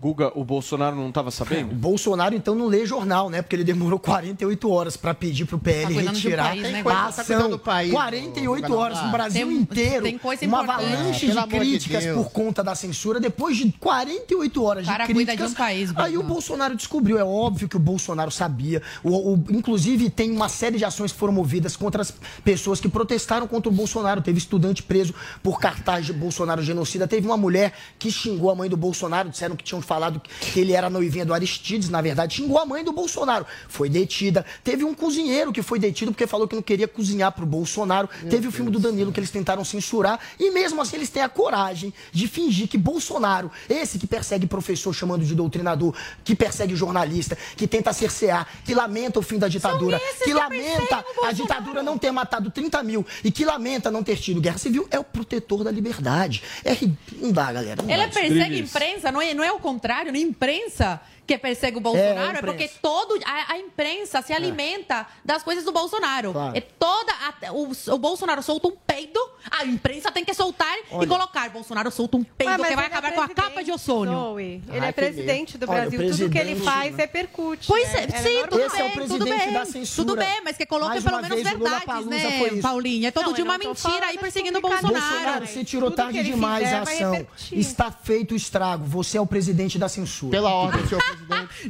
Guga, o Bolsonaro não estava sabendo? O Bolsonaro, então, não lê jornal, né? Porque ele demorou 48 horas para pedir pro PL Tá de retirar país, né, a? Tá ação. do país, 48 Guga, horas no. Brasil Tem- inteiro. tem coisa uma avalanche Pelo de de críticas Deus. por conta da censura. Depois de 48 horas O cara de cuida críticas, de um país, aí o Bolsonaro descobriu. É óbvio que o Bolsonaro sabia. O, o- inclusive, tem uma série de ações que foram movidas contra as pessoas que protestaram contra o Bolsonaro. Teve estudante preso por cartaz de Bolsonaro genocida. Teve uma mulher que xingou a mãe do Bolsonaro. Disseram que tinham falado que ele era noivinha do Aristides. Na verdade, xingou a mãe do Bolsonaro. Foi detida. Teve um cozinheiro que foi detido porque falou que não queria cozinhar pro Bolsonaro. Teve o filme do Danilo que eles tentaram censurar. E mesmo assim, eles têm a coragem de fingir que Bolsonaro, esse que persegue professor chamando de doutrinador, que persegue jornalista, que tenta cercear, que lamenta o fim da ditadura, que lamenta a ditadura não ter matado 30 mil e que lamenta não ter tido guerra civil, é o protetor da liberdade. É, não dá, galera. Não Ele dá. persegue imprensa, não é, não é o contrário, é imprensa que persegue o Bolsonaro, É, a é, imprensa. porque todo a, a imprensa se alimenta das coisas do Bolsonaro. Claro. É toda a- o, o Bolsonaro solta um peido, a imprensa tem que soltar e Olha. colocar Bolsonaro solta um peido Ué, mas que vai é acabar com a capa de ozônio. Zoe. Ele Ai, é presidente do. Olha, Brasil. o Tudo que ele presidente, faz né? repercute. Pois né? é, É sim, tudo Esse é o bem, tudo presidente bem. da censura. Tudo bem, mas que coloque pelo menos verdades, né. Paulinha? É todo Não, dia uma mentira aí perseguindo o. Bolsonaro. Bolsonaro, você tirou tarde demais a ação. Está feito o estrago. Você é o presidente da censura. Pela ordem, senhor presidente.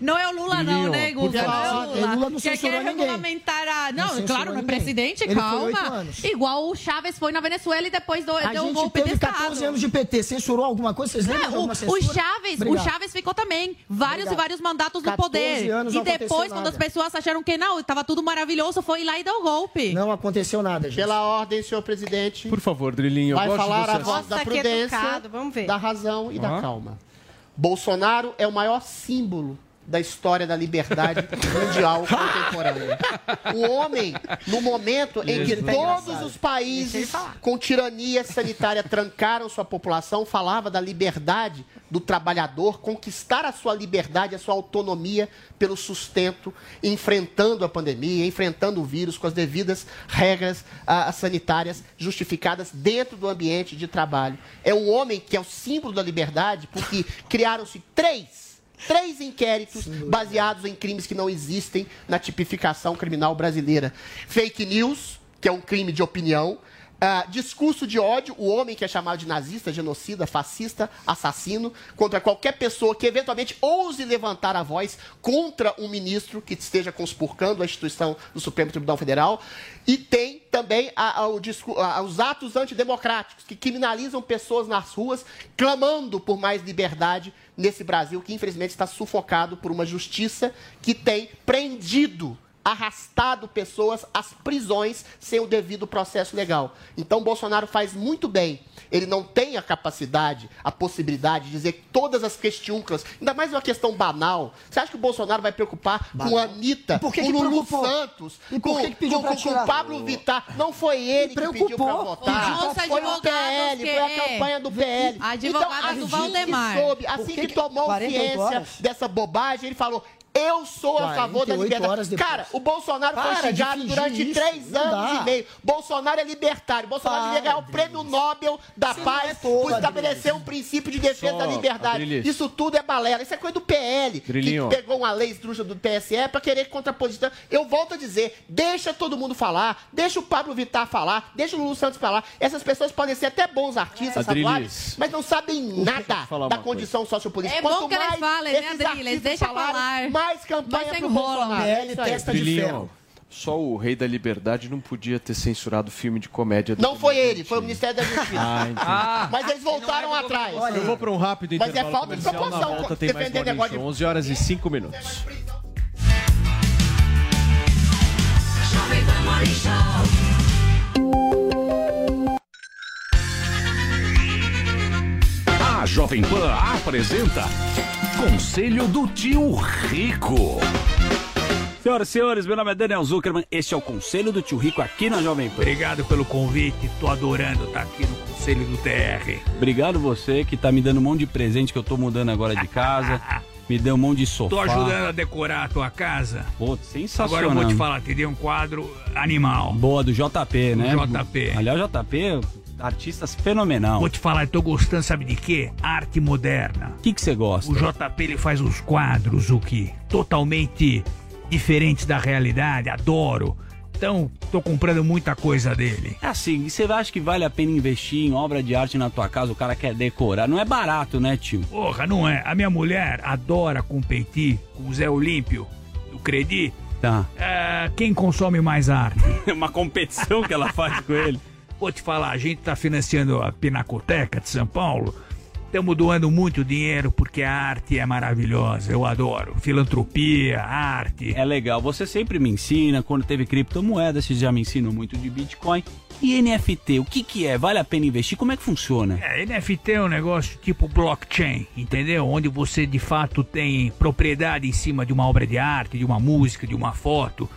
Não é o Lula, não, né, Guga? Não é o Lula. Lula não que quer regulamentar a. Não, censurou claro, não é presidente, Ele calma. anos. Igual o Chaves foi na Venezuela e depois do, A deu um golpe de teve 14 Estado. anos de PT. Censurou alguma coisa? Vocês lembram de o, o? Chaves, o. Chaves ficou também vários Obrigado. e vários mandatos no 14 poder. anos E não depois, quando nada. as pessoas acharam que não, estava tudo maravilhoso, foi lá e deu o golpe. Não aconteceu nada, gente. Pela ordem, senhor presidente. Por favor, Drilinho, eu Vai gosto falar de a voz da prudência, educado, vamos ver. da razão e da calma. Bolsonaro é o maior símbolo da história da liberdade mundial contemporânea. O homem, no momento em que tá todos os países com tirania sanitária trancaram sua população, falava da liberdade do trabalhador conquistar a sua liberdade, a sua autonomia pelo sustento, enfrentando a pandemia, enfrentando o vírus com as devidas regras ah, sanitárias justificadas dentro do ambiente de trabalho. É um homem que é o símbolo da liberdade, porque criaram-se três Três inquéritos baseados em crimes que não existem na tipificação criminal brasileira. Fake news, que é um crime de opinião. Ah, discurso de ódio, o homem que é chamado de nazista, genocida, fascista, assassino, contra qualquer pessoa que eventualmente ouse levantar a voz contra um ministro que esteja conspurcando a instituição do Supremo Tribunal Federal. E tem também a- a- a- os atos antidemocráticos, que criminalizam pessoas nas ruas, clamando por mais liberdade nesse Brasil que infelizmente está sufocado por uma justiça que tem prendido, arrastado pessoas às prisões sem o devido processo legal. Então Bolsonaro faz muito bem. Ele não tem a capacidade, a possibilidade de dizer que todas as questiúnculas, ainda mais uma questão banal. Você acha que o Bolsonaro vai preocupar com a Anitta, E por que com o Lulu? Santos, E por com, que que pediu com, com tirar? o Pablo Vittar? Não foi ele que pediu para preocupou. votar. Foi o PL, que- foi a campanha do PL. A advogada então, do assim Valdemar. Que soube, Por assim que que, tomou 48 ciência dessa bobagem, ele falou: Eu sou a favor da 48 liberdade. Cara, o Bolsonaro Para foi xingado durante isso, três não anos dá. e meio. Bolsonaro é libertário. Bolsonaro Para, devia ganhar o prêmio Nobel da Você Paz é todo, por estabelecer um princípio de defesa Só, da liberdade. Isso tudo é balela. Isso é coisa do PL, que pegou uma lei estruxa do TSE pra querer contraposição. Eu volto a dizer, deixa todo mundo falar, deixa o Pablo Vittar falar, deixa o Lulu Santos falar. Essas pessoas podem ser até bons artistas, atuais, mas não sabem nada da condição sociopolítica. É bom Quanto que eles mais falem, né, Adriles? Deixa falarem, falar. Mais campanha Não se pro. Bolsonaro. PL É aí. testa de ferro. Só o Rei da Liberdade não podia ter censurado o filme de comédia. do Não foi ele, foi o Ministério da Justiça. Ah, entendi. Mas eles voltaram atrás. Eu vou para um rápido Mas é intervalo falta de comercial. proporção, Na volta tem mais defender Morning negócio Show, de- 11 horas e 5 minutos. A Jovem Pan apresenta Conselho do Tio Rico. Senhoras e senhores, meu nome é Daniel Zuckerman. Este é o Conselho do Tio Rico aqui na Jovem Pan. Obrigado pelo convite, tô adorando estar aqui no Conselho do TR. Obrigado você que tá me dando um monte de presente que eu tô mudando agora de casa. me deu um monte de sofá. Tô ajudando a decorar a tua casa. Pô, sensacional. Agora eu vou te falar, te dei um quadro animal. Boa, do JP, né? Do JP. Aliás, JP, artistas fenomenal. Vou te falar, eu tô gostando, sabe de quê? Arte moderna. O que você gosta? O JP ele faz uns quadros, o que? Totalmente diferentes da realidade, adoro. Então, tô comprando muita coisa dele. É assim, e você acha que vale a pena investir em obra de arte na tua casa? O cara quer decorar. Não é barato, né, tio? Porra, não é? A minha mulher adora competir com o Zé Olímpio, do Credi. Tá. É, quem consome mais arte? É uma competição que ela faz com ele. Vou te falar, a gente tá financiando a Pinacoteca de São Paulo. Estamos doando muito dinheiro porque a arte é maravilhosa. Eu adoro. Filantropia, arte. É legal. Você sempre me ensina. Quando teve criptomoeda, você já me ensinou muito de Bitcoin. E NFT, o que que é? Vale a pena investir? Como é que funciona? É, NFT é um negócio tipo blockchain, entendeu? Onde você de fato tem propriedade em cima de uma obra de arte, de uma música, de uma foto.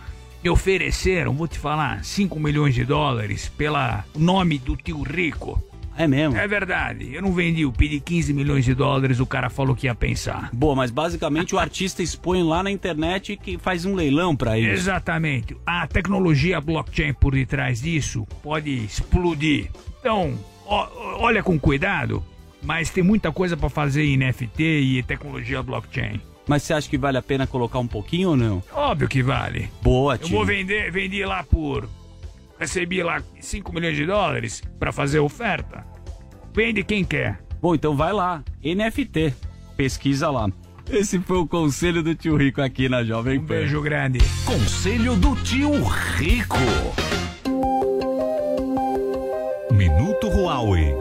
Me ofereceram, vou te falar, 5 milhões de dólares pela nome do tio Rico. É mesmo? É verdade. Eu não vendi, eu pedi 15 milhões de dólares, o cara falou que ia pensar. Boa, mas basicamente o artista expõe lá na internet que faz um leilão pra isso. Exatamente. A tecnologia blockchain por detrás disso pode explodir. Então, ó- olha com cuidado, mas tem muita coisa pra fazer em NFT e tecnologia blockchain. Mas você acha que vale a pena colocar um pouquinho ou não? Óbvio que vale. Boa, Eu tio. vou vender, vendi lá por. Recebi lá 5 milhões de dólares pra fazer oferta. Vende quem quer. Bom, então vai lá. NFT. Pesquisa lá. Esse foi o conselho do tio Rico aqui na Jovem Pan. Um beijo grande. Conselho do Tio Rico. Minuto Huawei.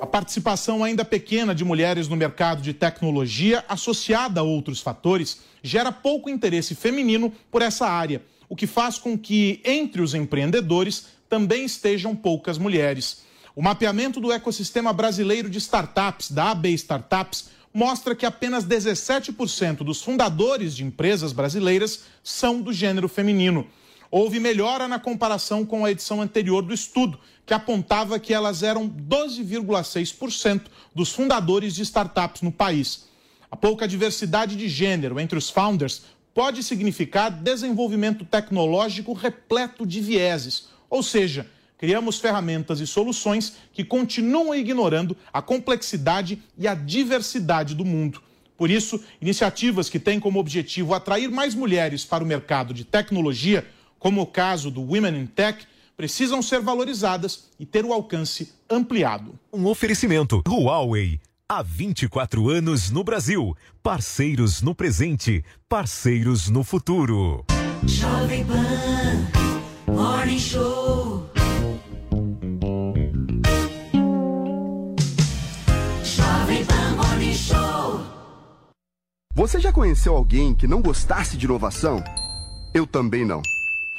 A participação ainda pequena de mulheres no mercado de tecnologia, associada a outros fatores, gera pouco interesse feminino por essa área, o que faz com que, entre os empreendedores, também estejam poucas mulheres. O mapeamento do ecossistema brasileiro de startups, da AB Startups, mostra que apenas 17% dos fundadores de empresas brasileiras são do gênero feminino. Houve melhora na comparação com a edição anterior do estudo, que apontava que elas eram 12,6% dos fundadores de startups no país. A pouca diversidade de gênero entre os founders pode significar desenvolvimento tecnológico repleto de vieses, ou seja, criamos ferramentas e soluções que continuam ignorando a complexidade e a diversidade do mundo. Por isso, iniciativas que têm como objetivo atrair mais mulheres para o mercado de tecnologia, como o caso do Women in Tech, precisam ser valorizadas e ter o alcance ampliado. Um oferecimento Huawei. Há 24 anos no Brasil. Parceiros no presente, parceiros no futuro. Jovem Pan, Morning Show. Jovem Pan Morning Show. Você já conheceu alguém que não gostasse de inovação? Eu também não.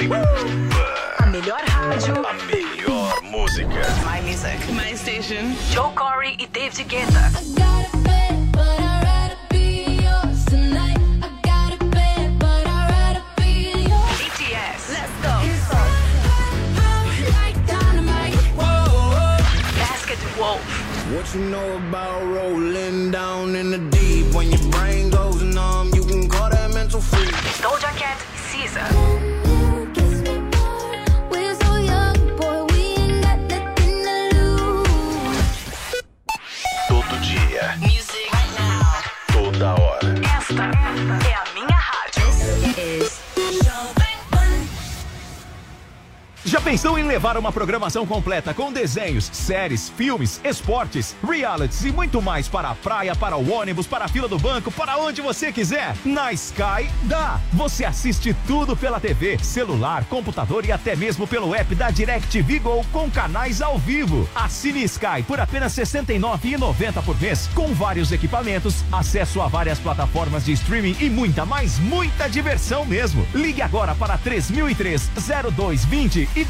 Jovem Pan. A melhor rádio. A melhor música. My music. My station. Joe Corey e David Guetta. Let's go. What you know about rolling down in the deep? When your brain goes numb, you can call that mental freak. Doja Cat Caesar. Pensou em levar uma programação completa com desenhos, séries, filmes, esportes, realities e muito mais para a praia, para o ônibus, para a fila do banco, para onde você quiser? Na Sky dá! Você assiste tudo pela TV, celular, computador e até mesmo pelo app da DirecTV Go com canais ao vivo. Assine Sky por apenas R$ 69,90 por mês, com vários equipamentos, acesso a várias plataformas de streaming e muita, mais muita diversão mesmo. Ligue agora para 3003 0220 e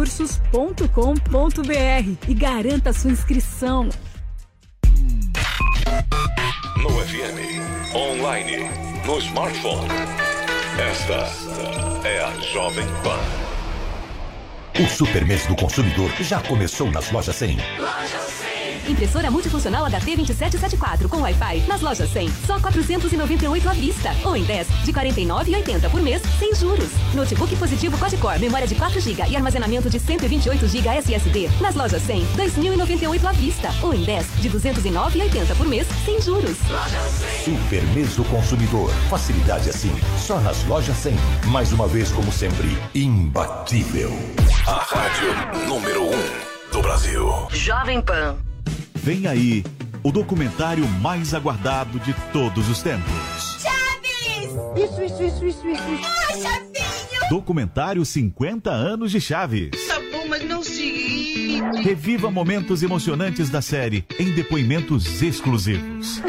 cursos.com.br e garanta sua inscrição. No FM, online, no smartphone. Esta é a Jovem Pan. O Super Mês do Consumidor já começou nas lojas 100. Impressora multifuncional HT 2774 com Wi-Fi nas lojas 100, só 498 à vista. Ou em 10, de 49,80 por mês, sem juros. Notebook positivo quad-core, memória de 4 GB e armazenamento de 128 GB SSD nas lojas 100, 2.098 à vista. Ou em 10, de 209,80 por mês, sem juros. Super Mês do Consumidor. Facilidade assim, só nas lojas 100. Mais uma vez, como sempre, imbatível. A rádio número 1 um do Brasil. Jovem Pan. Vem aí o documentário mais aguardado de todos os tempos. Chaves! Isso, isso, isso, isso, isso. Ah, Chavinho! Documentário 50 anos de Chaves. Tá bom, mas não se... Reviva momentos emocionantes da série em depoimentos exclusivos.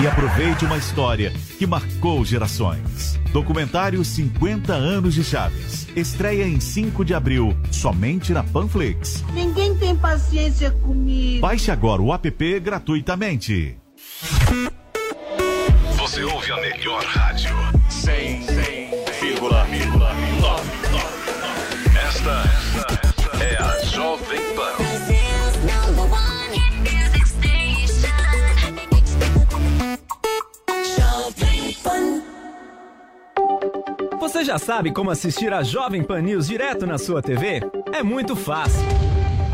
E aproveite uma história que marcou gerações. Documentário 50 anos de Chaves. Estreia em 5 de abril, somente na Panflix. Ninguém tem paciência comigo. Baixe agora o app gratuitamente. Você ouve a melhor rádio. 100,9. Esta, esta é a Jovem Pan. Você já sabe como assistir a Jovem Pan News direto na sua TV? É muito fácil.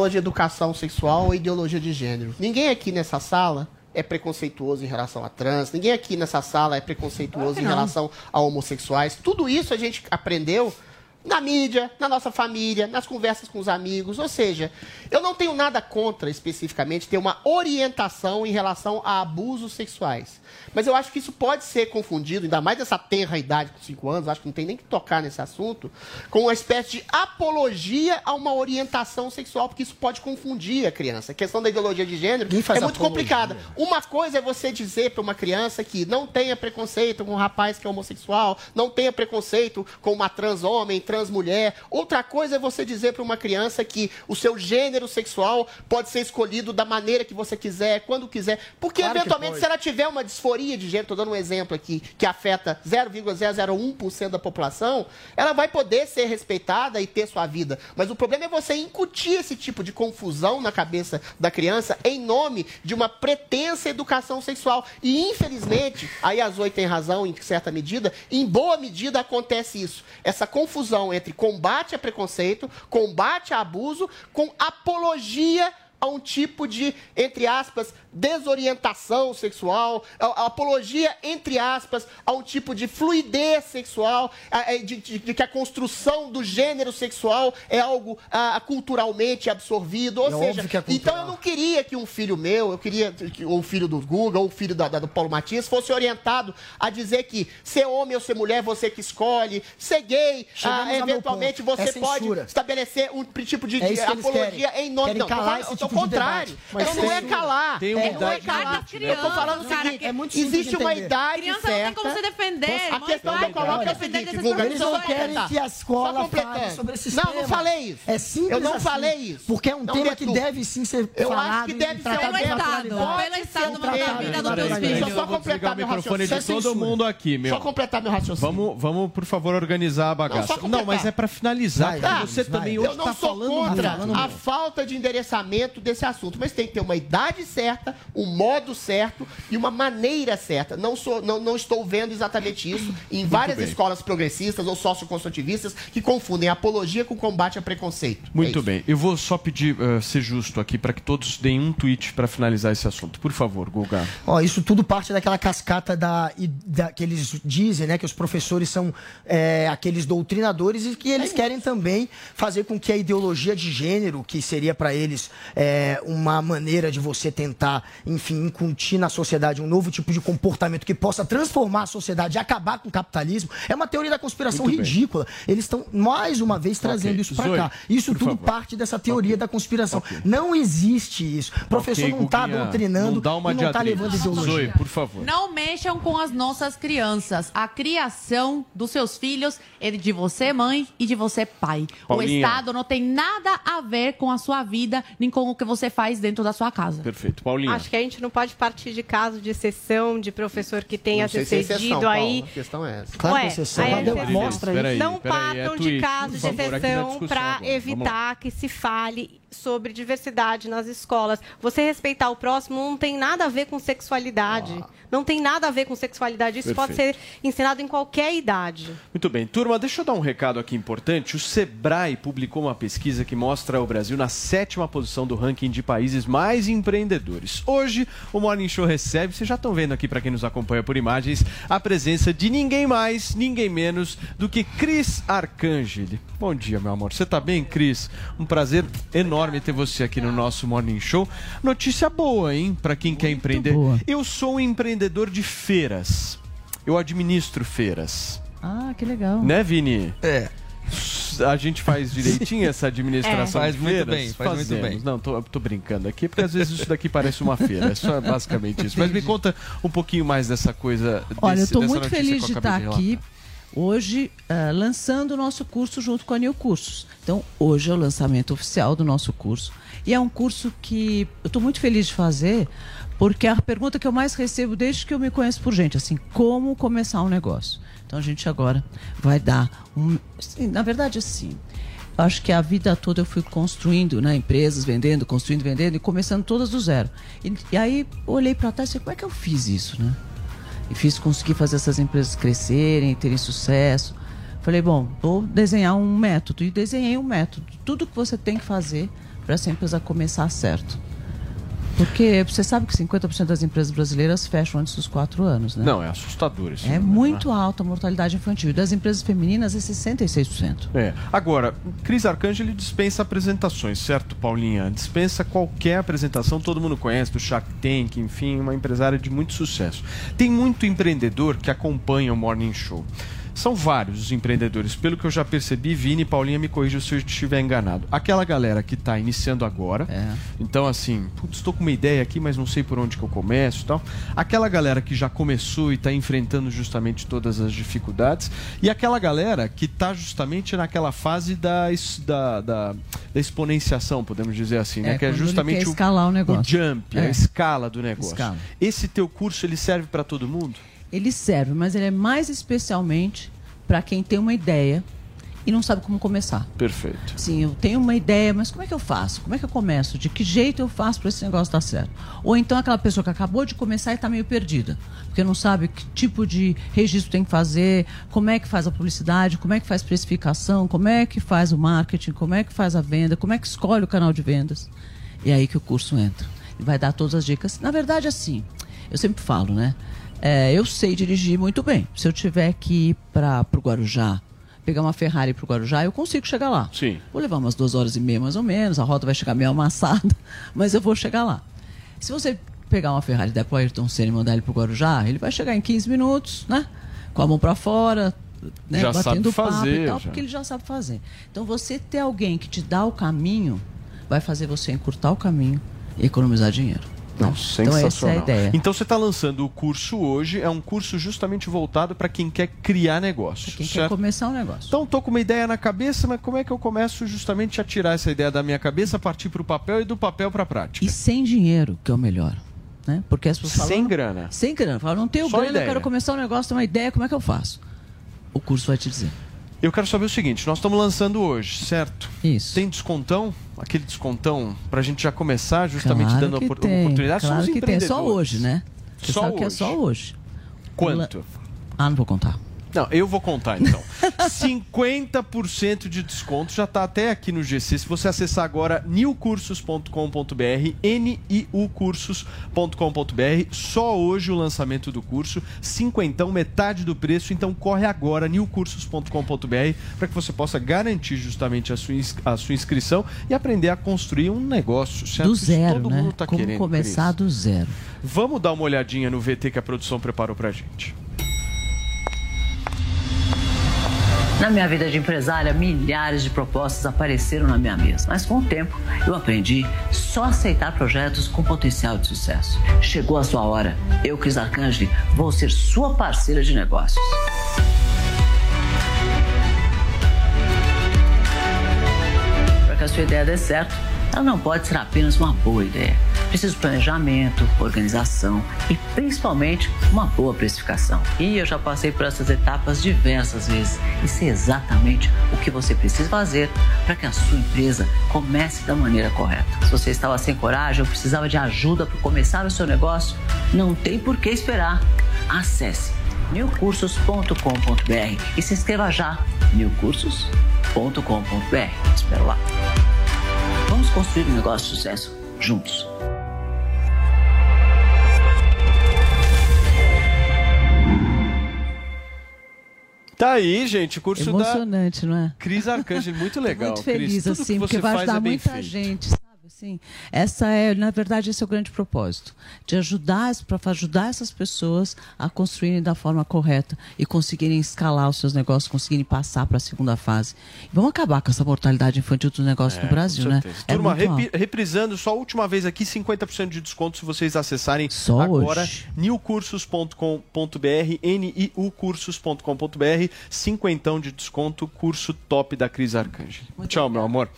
Aula de educação sexual ou ideologia de gênero. Ninguém aqui nessa sala é preconceituoso em relação a trans, ninguém aqui nessa sala é preconceituoso que em relação a homossexuais. Tudo isso a gente aprendeu na mídia, na nossa família, nas conversas com os amigos. Ou seja, eu não tenho nada contra, especificamente, ter uma orientação em relação a abusos sexuais. Mas eu acho que isso pode ser confundido, ainda mais nessa tenra idade com 5 anos, acho que não tem nem que tocar nesse assunto, com uma espécie de apologia a uma orientação sexual, porque isso pode confundir a criança. A questão da ideologia de gênero é muito apologia? complicada. Uma coisa é você dizer para uma criança que não tenha preconceito com um rapaz que é homossexual, não tenha preconceito com uma trans homem, trans mulher. Outra coisa é você dizer para uma criança que o seu gênero sexual pode ser escolhido da maneira que você quiser, quando quiser. Porque, Claro eventualmente, se ela tiver uma disforia de gênero, estou dando um exemplo aqui, que afeta 0,001% da população, ela vai poder ser respeitada e ter sua vida. Mas o problema é você incutir esse tipo de confusão na cabeça da criança em nome de uma pretensa educação sexual. E, infelizmente, aí a Zoe tem razão em certa medida, em boa medida acontece isso. Essa confusão entre combate a preconceito, combate a abuso, com apologia a um tipo de, entre aspas, desorientação sexual, a, a apologia, entre aspas, a um tipo de fluidez sexual, a- de, de- de que a construção do gênero sexual é algo culturalmente absorvido. Ou É seja, é então eu não queria que um filho meu, eu queria que ou o filho do Guga, ou o filho da, da- do Paulo Matias, fosse orientado a dizer que ser homem ou ser mulher, você que escolhe, ser gay, ah, eventualmente você É pode estabelecer um tipo de, É de apologia em nome Querem não, calar falando- esse tipo contrário. Mas Então não é calar. tem uma é, não é idade calar. limite, eu tô falando o seguinte, é muito existe de uma idade Criança certa. não tem como se defender. A questão que eu coloco é o defender seguinte, Eles não querem que a escola fale sobre esse Não, tema. não falei isso. É simples Eu não assim. falei isso. Porque é um Não tema que deve sim ser Eu falado acho que deve ser tratado Pelo. Estado, pelo Estado mudar a tratado vida dos teus filhos. Deixa eu só completar o meu microfone raciocínio. de todo mundo aqui, meu. Só completar meu raciocínio. Vamos, vamos, por favor, organizar a bagaça. Não, mas é pra finalizar. Vai, porque vai, você vai. também Eu hoje não tá sou falando contra a falta de endereçamento desse assunto, mas tem que ter uma idade certa, um modo certo e uma maneira certa. Não, sou, não, não estou vendo exatamente isso em várias escolas progressistas ou socioconstrutivistas que confundem apologia com combate a preconceito. É Muito isso. bem. Eu vou só pedir, eh, ser justo aqui, para que todos deem um tweet para finalizar esse assunto. Por favor, Guga. Ó, isso tudo parte daquela cascata da, da- que eles dizem, né? Que os professores são é, aqueles doutrinadores e que eles querem também fazer com que a ideologia de gênero, que seria para eles é, uma maneira de você tentar, enfim, incutir na sociedade um novo tipo de comportamento que possa transformar a sociedade e acabar com o capitalismo, é uma teoria da conspiração Muito bem. ridícula. Eles estão, mais uma vez, trazendo Ok. isso para cá. Isso tudo favor. parte dessa teoria da conspiração. Não existe isso. O professor não está doutrinando não e está levando ideologia. Zoe, por favor. Não mexam com as nossas crianças. A criação dos seus filhos é de você, mãe, e de você, pai. Paulinha. O Estado não tem nada a ver com a sua vida, nem com o que você faz dentro da sua casa. Perfeito. Paulinha. Acho que a gente não pode partir de caso de exceção de professor que tenha se é Paulo. aí. A questão é essa. Claro é exceção. aí é. Mostra aí. Não é partam de Por de exceção para evitar que se fale sobre diversidade nas escolas. Você respeitar o próximo não tem nada a ver com sexualidade. Não tem nada a ver com sexualidade. Isso pode ser Perfeito. ensinado em qualquer idade. Muito bem. Turma, deixa eu dar um recado aqui importante. O Sebrae publicou uma pesquisa que mostra o Brasil na sétima posição do ranking de países mais empreendedores. Hoje, o Morning Show recebe, vocês já estão vendo aqui para quem nos acompanha por imagens, a presença de ninguém mais, ninguém menos do que Cris Arcangeli. Bom dia, meu amor. Você tá bem, Cris? Um prazer enorme ter você aqui no nosso Morning Show. Notícia boa, hein, para quem quer empreender. Eu sou um empreendedor de feiras. Eu administro feiras. Ah, que legal. Né, Vini? É. A gente faz direitinho essa administração É. Faz de muito feiras? bem, faz muito Fazemos. bem. Não, tô, tô brincando aqui, porque às vezes isso daqui parece uma feira. É só basicamente isso. Mas me conta um pouquinho mais dessa coisa. Olha, eu desse- estou dessa muito notícia feliz eu de estar aqui relatar. Hoje eh, lançando o nosso curso junto com a New Cursos. Então, hoje é o lançamento oficial do nosso curso. E é um curso que eu estou muito feliz de fazer, porque é a pergunta que eu mais recebo desde que eu me conheço por gente, assim, como começar um negócio. Então, a gente agora vai dar um... assim, na verdade, assim, acho que a vida toda eu fui construindo né, empresas, vendendo, construindo, vendendo e começando todas do zero. E, e aí olhei para trás e falei, como é que eu fiz isso, né? E fiz conseguir fazer essas empresas crescerem, terem sucesso. Falei, bom, vou desenhar um método. E desenhei um método. Tudo que você tem que fazer para essa empresa começar certo. Porque você sabe que 50% das empresas brasileiras fecham antes dos 4 anos, né? Não, é assustador isso. É muito alta a mortalidade infantil. E das empresas femininas é 66%. É. Agora, Cris Arcangeli dispensa apresentações, certo, Paulinha? Dispensa qualquer apresentação, todo mundo conhece, do Shark Tank, enfim, uma empresária de muito sucesso. Tem muito empreendedor que acompanha o Morning Show. São vários os empreendedores. Pelo que eu já percebi, Vini e Paulinha me corrija se eu estiver enganado. Aquela galera que está iniciando agora. Então, assim, putz, estou com uma ideia aqui, mas não sei por onde que eu começo e tal. Aquela galera que já começou e está enfrentando justamente todas as dificuldades. E aquela galera que está justamente naquela fase da, da, da, da exponenciação, podemos dizer assim, né? É, que é justamente o negócio. jump, a É. escala do negócio. Escala. Esse teu curso, ele serve para todo mundo? Ele serve, mas ele é mais especialmente para quem tem uma ideia e não sabe como começar. Perfeito. Sim, eu tenho uma ideia, mas como é que eu faço? Como é que eu começo? De que jeito eu faço para esse negócio dar certo? Ou então aquela pessoa que acabou de começar e está meio perdida, porque não sabe que tipo de registro tem que fazer, como é que faz a publicidade, como é que faz precificação, como é que faz o marketing, como é que faz a venda, como é que escolhe o canal de vendas. E é aí que o curso entra. E vai dar todas as dicas. Na verdade, assim, eu sempre falo, né? É, eu sei dirigir muito bem. Se eu tiver que ir para o Guarujá, pegar uma Ferrari para o Guarujá, eu consigo chegar lá. Sim. Vou levar umas duas horas e meia, mais ou menos. A roda vai chegar meio amassada, mas eu vou chegar lá. Se você pegar uma Ferrari da Ayrton Senna e mandar ele para o Guarujá, ele vai chegar em 15 minutos, né? Com a mão para fora, né? Já sabe batendo papo fazer, e tal, já. porque ele já sabe fazer. Então, você ter alguém que te dá o caminho, vai fazer você encurtar o caminho e economizar dinheiro. Não, né? Então, sensacional. essa é a ideia. Então você está lançando o curso hoje, é um curso justamente voltado para quem quer criar negócio. Quem quer certo? começar um negócio. Então tô com uma ideia na cabeça, mas como é que eu começo justamente a tirar essa ideia da minha cabeça, partir para o papel e do papel para a prática? E sem dinheiro, que é o melhor. Né? Porque as pessoas falam, Sem grana. Sem grana. Falam, não tenho Só grana, ideia. eu quero começar um negócio, tenho uma ideia, como é que eu faço? O curso vai te dizer. Eu quero saber o seguinte, nós estamos lançando hoje, certo? Isso. Tem descontão? Aquele descontão para a gente já começar justamente Claro dando que opor- tem, oportunidade Claro que tem, empreendedores. só hoje, né? Você Só sabe que é hoje. só hoje. Quanto? Ah, não vou contar. Não, eu vou contar então. 50% de desconto já está até aqui no GC. Se você acessar agora newcursos.com.br, niucursos.com.br, só hoje o lançamento do curso, cinquentão, metade do preço. Então corre agora newcursos.com.br para que você possa garantir justamente a sua, a sua inscrição e aprender a construir um negócio. Certo? Do zero, todo né? tá Como querendo, começar Cris. do zero. Vamos dar uma olhadinha no VT que a produção preparou pra gente. Na minha vida de empresária, milhares de propostas apareceram na minha mesa, mas com o tempo eu aprendi só aceitar projetos com potencial de sucesso. Chegou a sua hora. Eu, Cris Arcangeli, vou ser sua parceira de negócios. Para que a sua ideia dê certo, ela não pode ser apenas uma boa ideia. Precisa de planejamento, organização e principalmente uma boa precificação. E eu já passei por essas etapas diversas vezes e sei exatamente o que você precisa fazer para que a sua empresa comece da maneira correta. Se você estava sem coragem ou precisava de ajuda para começar o seu negócio, não tem por que esperar. Acesse newcursos.com.br e se inscreva já. newcursos.com.br. Espero lá. Vamos construir um negócio de sucesso juntos. Tá aí, gente, o curso Emocionante, não é? da Cris Arcangeli, muito legal. Muito feliz, Cris. Assim, que porque vai ajudar é muita feito. gente, sabe? Assim, essa é, na verdade, esse é o grande propósito. De ajudar, para ajudar essas pessoas a construírem da forma correta e conseguirem escalar os seus negócios, conseguirem passar para a segunda fase. E vamos acabar com essa mortalidade infantil dos negócios É, no Brasil, né? É Turma, muito reprisando, só a última vez aqui, 50% de desconto se vocês acessarem Só agora hoje. newcursos.com.br, niucursos.com.br, cinquentão de desconto, curso top da Cris Arcangeli. Tchau, meu amor.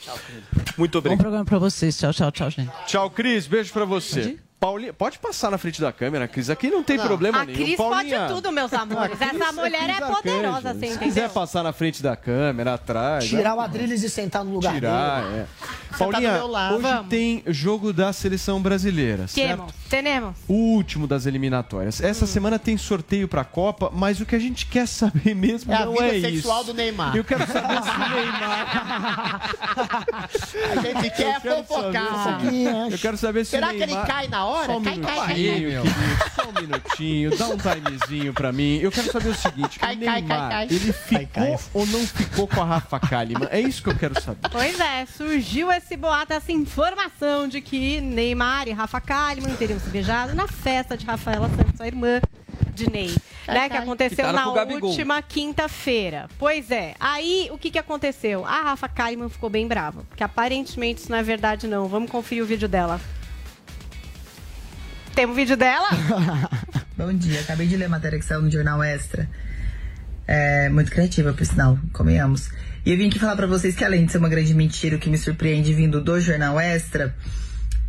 Muito Bom obrigado. programa para vocês. Tchau, tchau, tchau, gente. Tchau, Cris. Beijo pra você. Paulinha, pode passar na frente da câmera, Cris. Aqui não tem problema A nenhum. Cris Paulinha, pode tudo, meus amores. a Cris- Essa mulher Cris é poderosa, Arcanjo. você Se entendeu? quiser passar na frente da câmera, atrás. Tirar né? o Adrilles e sentar no lugar Tirar, dele. é. Sentar Paulinha, do meu lado. hoje Vamos. tem jogo da seleção brasileira, certo? Temos, tenemos. O último das eliminatórias. Hum. Essa semana tem sorteio pra Copa, mas o que a gente quer saber mesmo É a não vida é sexual isso. do Neymar. Eu quero saber se o Neymar. A gente quer Eu quero fofocar. saber- Eu quero saber se Será o que ele Neymar... cai na hora? Só um Cai, cai, cai, cai. minutinho, querido, só um minutinho, dá um timezinho pra mim. Eu quero saber o seguinte, Cai, o cai, Neymar, cai, cai. ele ficou ou não ficou com a Rafa Kalimann? É isso que eu quero saber. Pois é, surgiu esse boato, essa informação de que Neymar e Rafa Kalimann teriam se beijado na festa de Rafaela Santos, a irmã de Ney, né, que aconteceu na última quinta-feira. Pois é, aí o que, que aconteceu? A Rafa Kalimann ficou bem brava, porque aparentemente isso não é verdade não. Vamos conferir o vídeo dela. Tem um vídeo dela? Bom dia, acabei de ler a matéria que saiu no Jornal Extra. É muito criativa, por sinal, convenhamos. E eu vim aqui falar pra vocês que além de ser uma grande mentira, o que me surpreende vindo do Jornal Extra,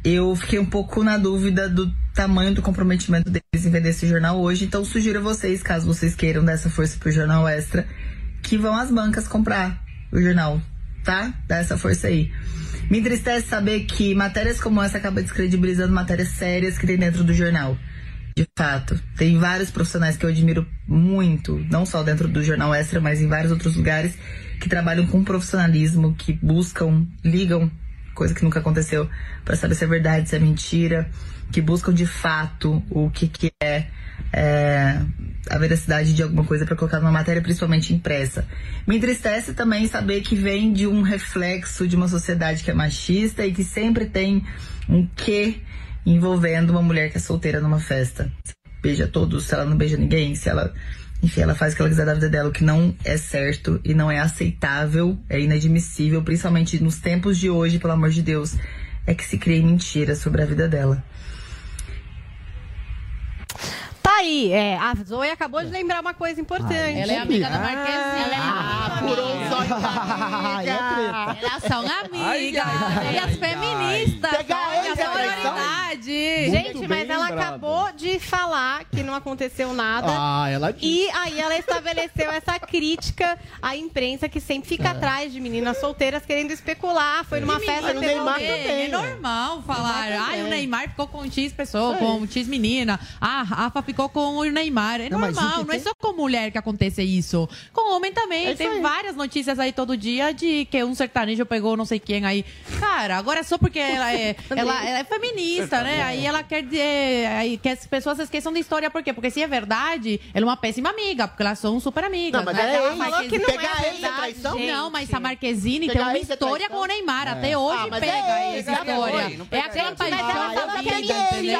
eu fiquei um pouco na dúvida do tamanho do comprometimento deles em vender esse jornal hoje. Então sugiro a vocês, caso vocês queiram dar essa força pro Jornal Extra, que vão às bancas comprar o jornal, tá? Dá essa força aí. Me entristece saber que matérias como essa acabam descredibilizando matérias sérias que tem dentro do jornal. De fato, tem vários profissionais que eu admiro muito, não só dentro do Jornal Extra, mas em vários outros lugares, que trabalham com profissionalismo, que buscam, ligam, coisa que nunca aconteceu, para saber se é verdade, se é mentira, que buscam de fato o que, que é, é, a veracidade de alguma coisa para colocar numa matéria, principalmente impressa. Me entristece também saber que vem de um reflexo de uma sociedade que é machista e que sempre tem um quê envolvendo uma mulher que é solteira numa festa. Se beija todos, se ela não beija ninguém, se ela. Enfim, ela faz o que ela quiser da vida dela, o que não é certo e não é aceitável, é inadmissível, principalmente nos tempos de hoje, pelo amor de Deus, é que se criem mentiras sobre a vida dela. Aí, é, a Zoe acabou de lembrar uma coisa importante. Ela é amiga da Marquezine. Ela é Ah, furou os olhos da amiga. Elas são amigas. ai, e as feministas. Ele, a sororidade. Gente, mas ela lembrado. acabou de falar que não aconteceu nada. Ah, ela disse. E aí ela estabeleceu essa crítica à imprensa que sempre fica atrás de meninas solteiras querendo especular. Foi numa E festa menino que teve também. É normal falar. Neymar Ai, o. Neymar ficou com X pessoa, com X menina. Ah, a Rafa ficou com o Neymar. É Não, normal, não é só com mulher que acontece isso. Com homem também. É tem aí. várias notícias aí todo dia de que um sertanejo pegou não sei quem aí. Cara, agora é só porque ela é, ela, ela é feminista, né? Aí ela quer dizer. Aí que as pessoas esqueçam da história, por quê? Porque se é verdade, ela é uma péssima amiga, porque elas são super amigas. Não, mas né? ela é A ex. Marquezine- Que não é Pegar é verdade, traição? Não, mas a Marquezine Pegar tem uma é história com o Neymar. É. Até hoje Ah, pega é essa história. não É aquela ex. paixão Mas ela falou que é mentira.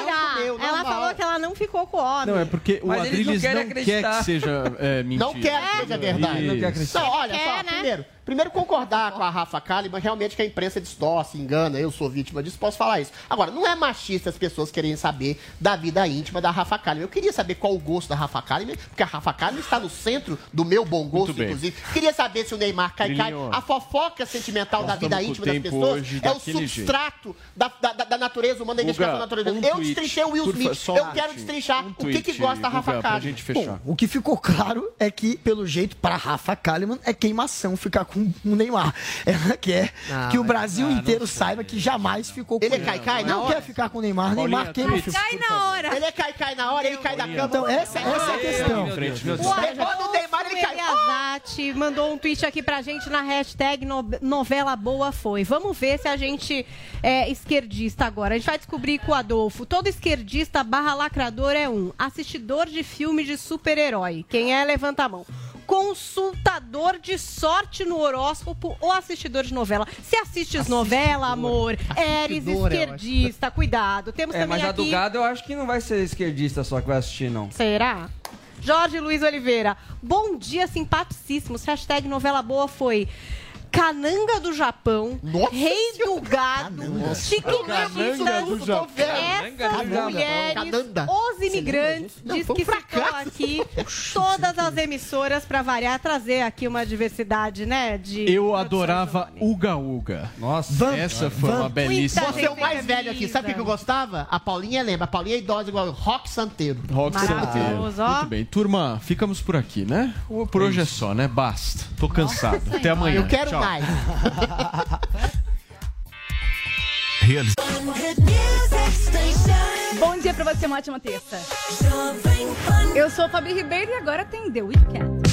Ela falou que ela não ficou com o homem. Não, é porque o Mas eles não Adriles querem não, quer acreditar. que seja é, mentira. Não quer que seja verdade. Não quer acreditar. Não, olha só, primeiro, primeiro concordar com a Rafa Kalimann, realmente que a imprensa distorce, engana, eu sou vítima disso, posso falar isso. Agora, não é machista as pessoas quererem saber da vida íntima da Rafa Kalimann. Eu queria saber qual o gosto da Rafa Kalimann, porque a Rafa Kalimann está no centro do meu bom gosto, inclusive. Queria saber se o Neymar cai, cai. A fofoca sentimental Nós da vida íntima das pessoas hoje é o substrato da, da, da- natureza humana, da investigação da natureza. um eu tweet, destrinchei o Will Smith. eu quero destrinchar um o que, que gosta da Rafa Kalimann. fechar. O que ficou claro é que, pelo jeito, para Rafa Kalimann é queimação ficar com o Neymar. Ela quer Ah, que o Brasil não inteiro saiba que jamais ficou com Ele é cai-cai Não hora? quer ficar com o Neymar. Paulinha, Neymar queima tweets, Cai na hora. Ele é cai-cai na hora, ele cai da cama. Então, essa, essa é a questão. Meu Deus. Quando o Neymar, ele cai. Eliasati mandou um tweet aqui pra gente na hashtag no- novela boa foi. Vamos ver se a gente é esquerdista agora. A gente vai descobrir com o Adolfo. Todo esquerdista barra lacrador é um. Assistidor de filme de super-herói. Quem é, levanta a mão. Consultador de sorte no horóscopo ou assistidor de novela. Se assistes novela, amor, eres esquerdista. Cuidado. Temos É, também mas a aqui... do gado eu acho que não vai ser esquerdista só que vai assistir, não. Será? Jorge Luiz Oliveira. Bom dia, simpaticíssimos. Hashtag novela boa foi. Cananga do Japão, Rei do Gado, Chicken Cananga do Japão. essas Cananga. mulheres, Cananda. os imigrantes, Não, diz que citou aqui todas as emissoras para variar, trazer aqui uma diversidade, né? De Eu adorava Uga Uga. Nossa, essa foi uma belíssima. Você é o mais velho aqui. Sabe o que eu gostava? A Paulinha lembra. A Paulinha é idosa igual. Rock Santeiro. Rock Santeiro. Muito bem. Turma, ficamos por aqui, né? Por hoje é só, né? Basta. Tô cansado. Até amanhã. Eu quero Tchau. Mais. Realiz... Bom dia pra você, uma ótima terça. Eu sou a Fabi Ribeiro e agora tem The Weekend.